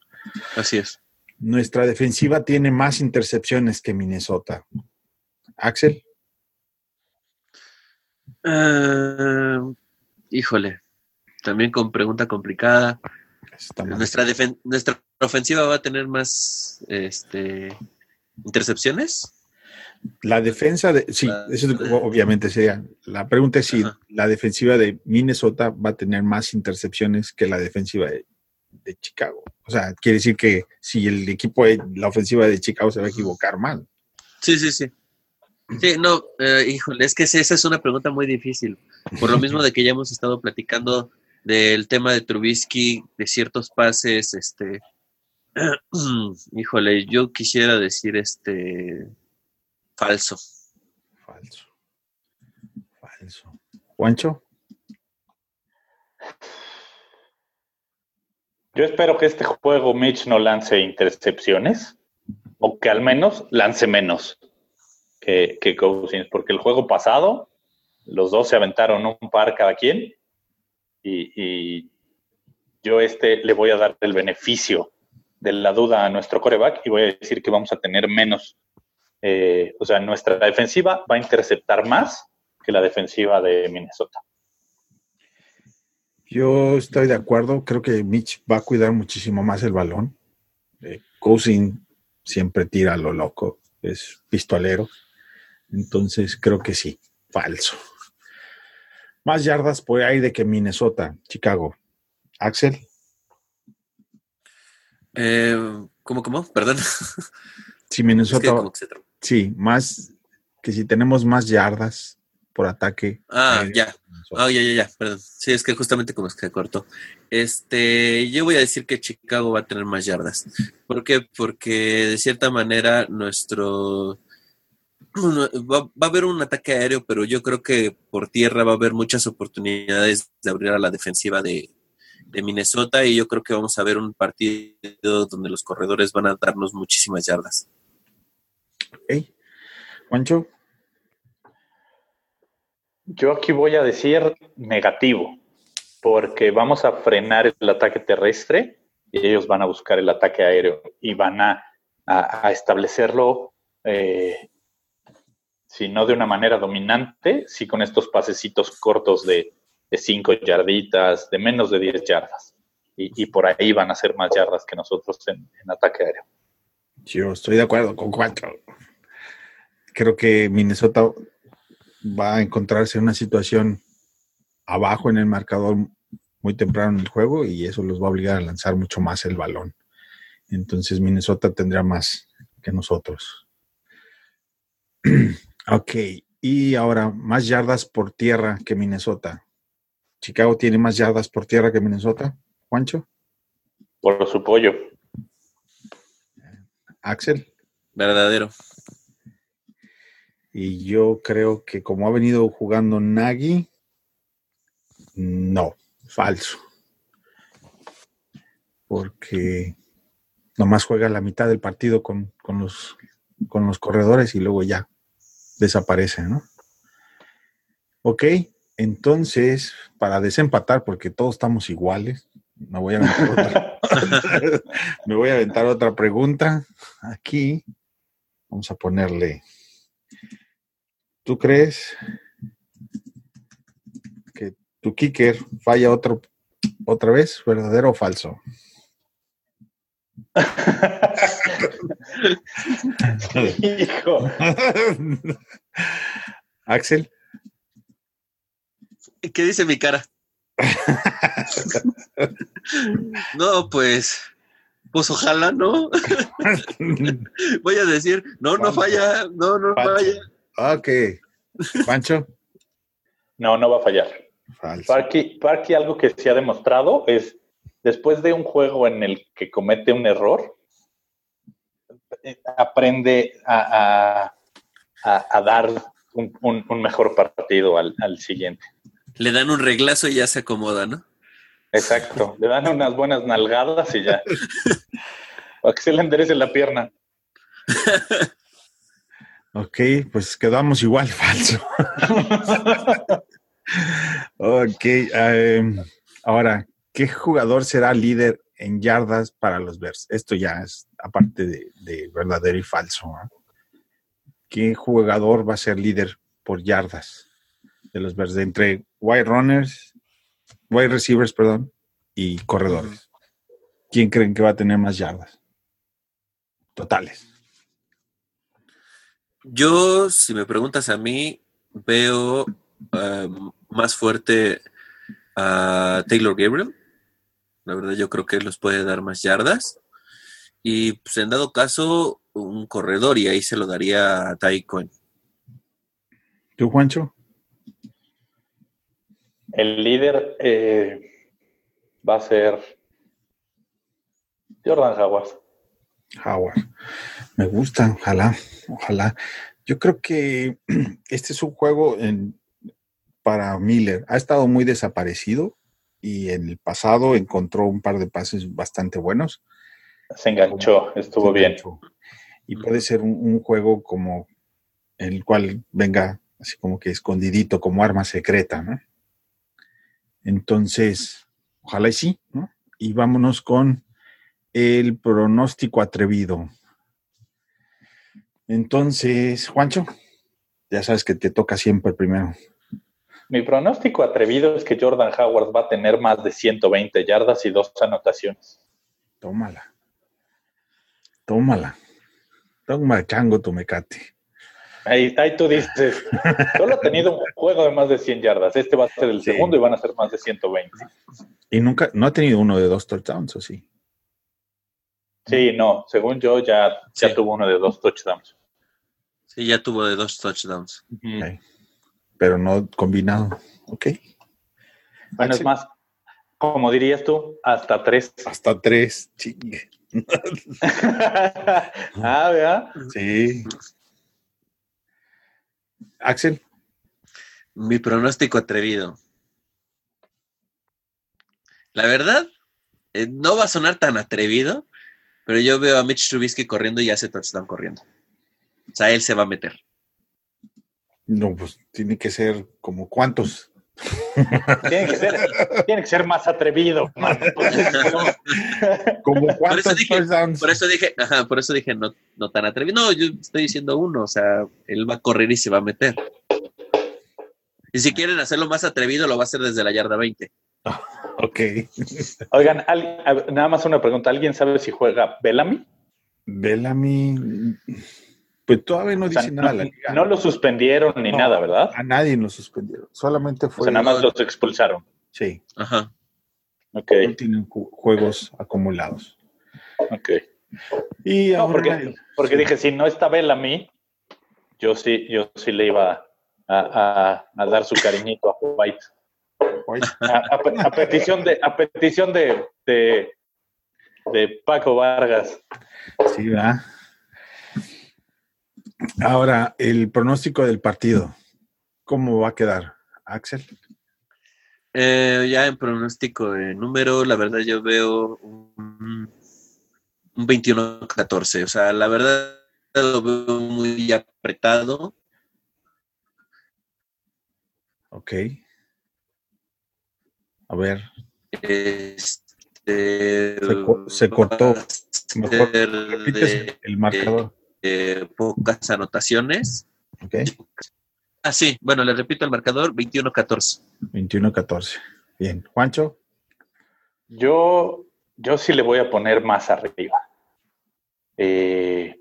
Así es. Nuestra defensiva tiene más intercepciones que Minnesota. Axel, Ah, híjole, también con pregunta complicada. Nuestra, nuestra ofensiva va a tener más este, intercepciones. La defensa de, sí, eso obviamente sería. La pregunta es si la defensiva de Minnesota va a tener más intercepciones que la defensiva de, de Chicago. O sea, quiere decir que si el equipo la ofensiva de Chicago se va a equivocar mal. Sí, sí, sí. Sí, no, eh, híjole, es que esa es una pregunta muy difícil. Por lo mismo de que ya hemos estado platicando del tema de Trubisky, de ciertos pases, este, híjole, yo quisiera decir este falso. Falso. Falso. Juancho, Yo espero que este juego Mitch no lance intercepciones o que al menos lance menos que, Cousins, porque el juego pasado los dos se aventaron un par cada quien y, y yo este le voy a dar el beneficio de la duda a nuestro coreback y voy a decir que vamos a tener menos, eh, o sea, nuestra defensiva va a interceptar más que la defensiva de Minnesota. Yo estoy de acuerdo. Creo que Mitch va a cuidar muchísimo más el balón. Eh, Cousin siempre tira a lo loco. Es pistolero. Entonces creo que sí. Falso. Más yardas por aire que Minnesota, Chicago. Axel, Eh, ¿Cómo, cómo? Perdón. si Es Minnesota, que sí, más que si tenemos más yardas por ataque. Ah, aéreo ya. Ah, ya, ya, ya, perdón. Sí, es que justamente como es que cortó. Este, yo voy a decir que Chicago va a tener más yardas. ¿Por qué? Porque de cierta manera nuestro va, a haber un ataque aéreo, pero yo creo que por tierra va a haber muchas oportunidades de abrir a la defensiva de, de Minnesota y yo creo que vamos a ver un partido donde los corredores van a darnos muchísimas yardas. Ok. Juancho, Yo aquí voy a decir negativo, porque vamos a frenar el ataque terrestre y ellos van a buscar el ataque aéreo y van a, a- establecerlo, eh, si no de una manera dominante, sí con estos pasecitos cortos de, de cinco yarditas, de menos de 10 yardas. Y, y por ahí van a ser más yardas que nosotros en, en ataque aéreo. yo estoy de acuerdo con cuatro. Creo que Minnesota va a encontrarse en una situación abajo en el marcador muy temprano en el juego y eso los va a obligar a lanzar mucho más el balón. Entonces Minnesota tendrá más que nosotros. ok, y ahora más yardas por tierra que Minnesota. Chicago tiene más yardas por tierra que Minnesota. Juancho, Por su pollo. Axel. Verdadero. Y yo creo que como ha venido jugando Nagy, no, falso. Porque nomás juega la mitad del partido con, con los, con los corredores y luego ya desaparece, ¿no? Ok, entonces, para desempatar, porque todos estamos iguales, me voy a me voy a aventar otra pregunta aquí. Vamos a ponerle ¿Tú crees que tu kicker falla otro, otra vez? ¿Verdadero o falso? Hijo. Axel, ¿Qué dice mi cara? no, pues, pues ojalá no. Voy a decir, no, no falla, no, no Falso. falla. Ok. Pancho, No, no va a fallar. Parky, Parky algo que se ha demostrado es, después de un juego en el que comete un error, eh, aprende a, a- a- a dar un, un- un mejor partido al, al siguiente. Le dan un reglazo y ya se acomoda, ¿no? Exacto. Le dan unas buenas nalgadas y ya. Para que se le enderece la pierna. ok, pues quedamos igual falso. ok, em, ahora, ¿qué jugador será líder en yardas para los Bears? Esto ya es aparte de, verdadero y falso. ¿Qué jugador va a ser líder por yardas de los Bears? entre wide runners, wide receivers, perdón, y corredores. ¿Quién creen que va a tener más yardas? Totales. Yo, si me preguntas a mí, veo um, más fuerte a Taylor Gabriel. La verdad, yo creo que él los puede dar más yardas. Y pues en dado caso, un corredor, y ahí se lo daría a Ty Cohen. ¿Tú, Juancho? El líder eh, va a ser Jordan Howard. Howard. Me gusta, ojalá, ojalá. Yo creo que este es un juego para Miller. Ha estado muy desaparecido y en el pasado encontró un par de pases bastante buenos. Se enganchó, estuvo bien. Y puede ser un, juego como en el cual venga así como que escondidito, como arma secreta, ¿no? Entonces, ojalá y sí, ¿no? Y vámonos con el pronóstico atrevido. Entonces, Juancho, ya sabes que te toca siempre primero. Mi pronóstico atrevido es que Jordan Howard va a tener más de 120 yardas y dos anotaciones. Tómala. Tómala. Toma, chango, tu mecate. Ahí, ahí tú dices, solo ha tenido un juego de más de 100 yardas. Este va a ser el segundo y van a ser más de 120. Y nunca, no ha tenido uno de dos touchdowns, ¿o sí? Sí, no, según yo ya, ya tuvo uno de dos touchdowns. Sí, ya tuvo de dos touchdowns. Pero no combinado. Ok. Bueno, es más, como dirías tú, hasta tres. Hasta tres, chingue. ah, ¿verdad? Sí. Axel. Mi pronóstico atrevido. La verdad, eh, no va a sonar tan atrevido, pero yo veo a Mitch Trubisky corriendo y hace touchdown corriendo. O sea, él se va a meter. No, pues tiene que ser como cuántos. Tiene que ser, tiene que ser más atrevido. como cuántos por eso dije, por eso dije, por eso dije no, no tan atrevido. No, yo estoy diciendo uno, o sea, él va a correr y se va a meter. Y si quieren hacerlo más atrevido, lo va a hacer desde la yarda 20. ok. Oigan, nada más una pregunta. ¿Alguien sabe si juega Bellamy? Bellamy. Pues todavía no dice nada. No, no, lo suspendieron ni nada, ¿verdad? A nadie lo suspendieron. Solamente fue. O sea, nada más los expulsaron. Sí. Ajá. Ok. tienen juegos acumulados. Ok. Y no, porque, porque dije, si no está Bellamy, yo sí, yo sí le iba a, a, dar su cariñito a White. A, petición de, a petición de, de, de Paco Vargas. Sí, ¿verdad? Ahora, el pronóstico del partido, ¿cómo va a quedar, Axel? Eh, ya en pronóstico de número, la verdad yo veo un, un 21-14. O sea, la verdad lo veo muy apretado. Ok. A ver. Este, se, cortó. Mejor el marcador eh, pocas anotaciones. Okay. Ah, sí, bueno, le repito el marcador, 21-14. 21-14. Bien. Juancho. Yo, yo sí le voy a poner más arriba. Eh,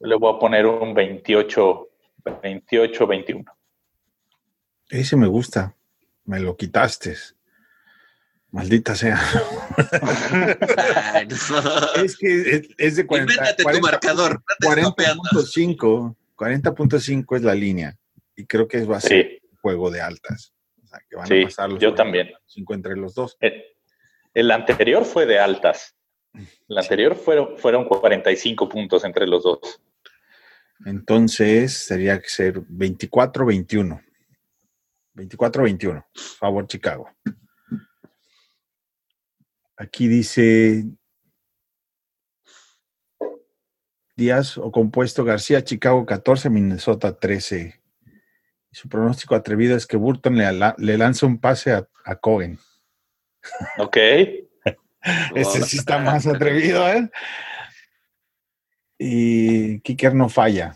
le voy a poner un 28, 28, 21. Ese me gusta. Me lo quitaste. Maldita sea. es que es, de 40. 40.5. 40.5 es la línea. Y creo que va a ser juego de altas. O sea, que van a pasar los yo también. entre los dos. El, anterior fue de altas. El anterior fueron, fueron 45 puntos entre los dos. Entonces, sería que ser 24-21. 24-21. Favor Chicago. Aquí dice Díaz o compuesto García, Chicago 14, Minnesota 13. Su pronóstico atrevido es que Burton le, ala- le lanza un pase a, a Cohen. Ok. Ese sí está más atrevido, ¿eh? Y Kicker no falla.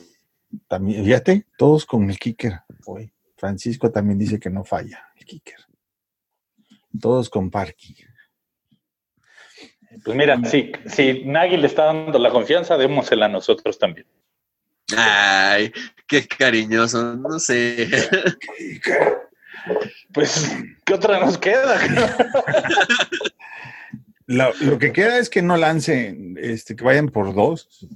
También, fíjate, todos con el Kicker. Hoy. Francisco también dice que no falla el Kicker. Todos con Parky. Pues mira, si, si Nagy le está dando la confianza, démosela a nosotros también. Ay, qué cariñoso, no sé. Pues, ¿qué otra nos queda? Lo, lo que queda es que no lancen, este, que vayan por dos.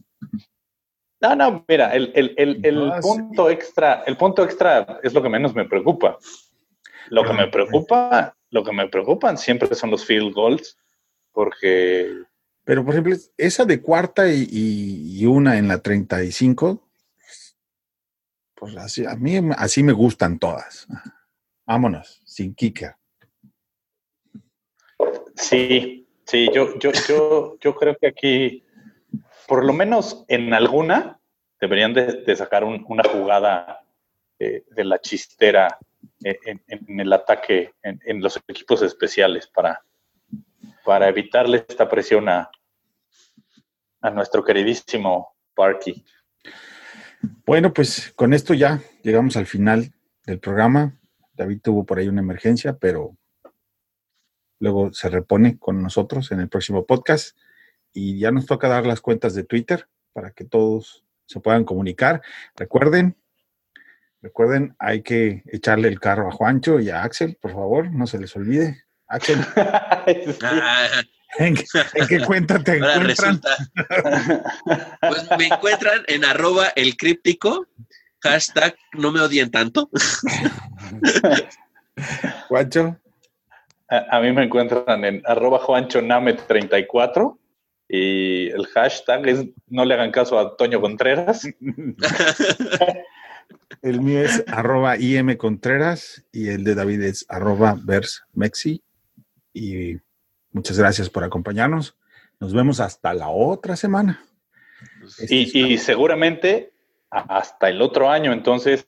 No, no, mira, el, el, el, el Ah, sí. punto extra, el punto extra es lo que menos me preocupa. Lo que me preocupa, lo que me preocupan siempre son los field goals, porque Pero, por ejemplo, esa de cuarta y, y- y una en la 35, pues así, a mí así me gustan todas. Vámonos, sin Kicker. sí, sí, yo, yo, yo, yo creo que aquí, por lo menos en alguna, deberían de, de sacar un- una jugada eh, de la chistera eh, en, en el ataque, en, en los equipos especiales para, para evitarle esta presión a, a nuestro queridísimo Parky. Bueno, pues con esto ya llegamos al final del programa. David tuvo por ahí una emergencia, pero luego se repone con nosotros en el próximo podcast. Y ya nos toca dar las cuentas de Twitter para que todos se puedan comunicar. Recuerden, recuerden, hay que echarle el carro a Juancho y a Axel, por favor, no se les olvide. Axel, Sí. Ah, ¿en qué, en qué cuenta te ahora encuentran? resulta. Pues me encuentran en arroba el críptico, hashtag no me odien tanto. Juancho, A, a mí me encuentran en arroba juanchoname34 y el hashtag es no le hagan caso a Toño Contreras. el mío es arroba IM Contreras y el de David es arroba versmexi. Y muchas gracias por acompañarnos. Nos vemos hasta la otra semana. Este es- Y, y seguramente hasta el otro año. Entonces,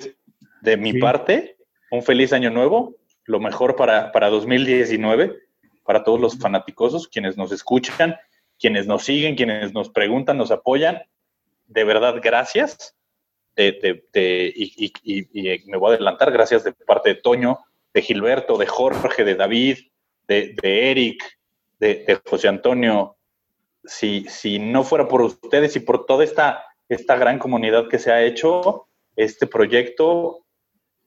de mi Sí. parte, un feliz año nuevo, lo mejor para, para 2019, para todos los fanáticosos, quienes nos escuchan, quienes nos siguen, quienes nos preguntan, nos apoyan. De verdad, gracias. De- de- de- y, y- y- y me voy a adelantar, gracias de parte de Toño, de Gilberto, de Jorge, de David, de, de Eric, de, de José Antonio, si, si no fuera por ustedes y por toda esta, esta gran comunidad que se ha hecho, este proyecto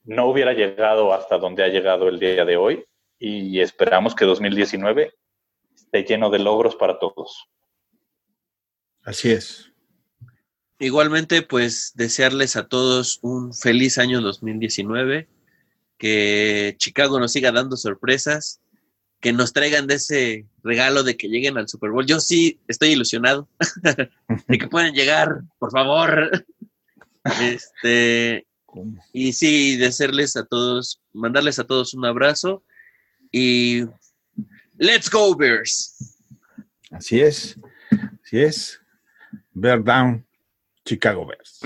no hubiera llegado hasta donde ha llegado el día de hoy y esperamos que 2019 esté lleno de logros para todos. Así es. Igualmente, pues desearles a todos un feliz año 2019, que Chicago nos siga dando sorpresas, que nos traigan de ese regalo de que lleguen al Super Bowl. Yo sí estoy ilusionado de que puedan llegar, por favor. Este, y sí, desearles a todos, mandarles a todos un abrazo y let's go Bears. Así es. Así es. Bear down, Chicago Bears.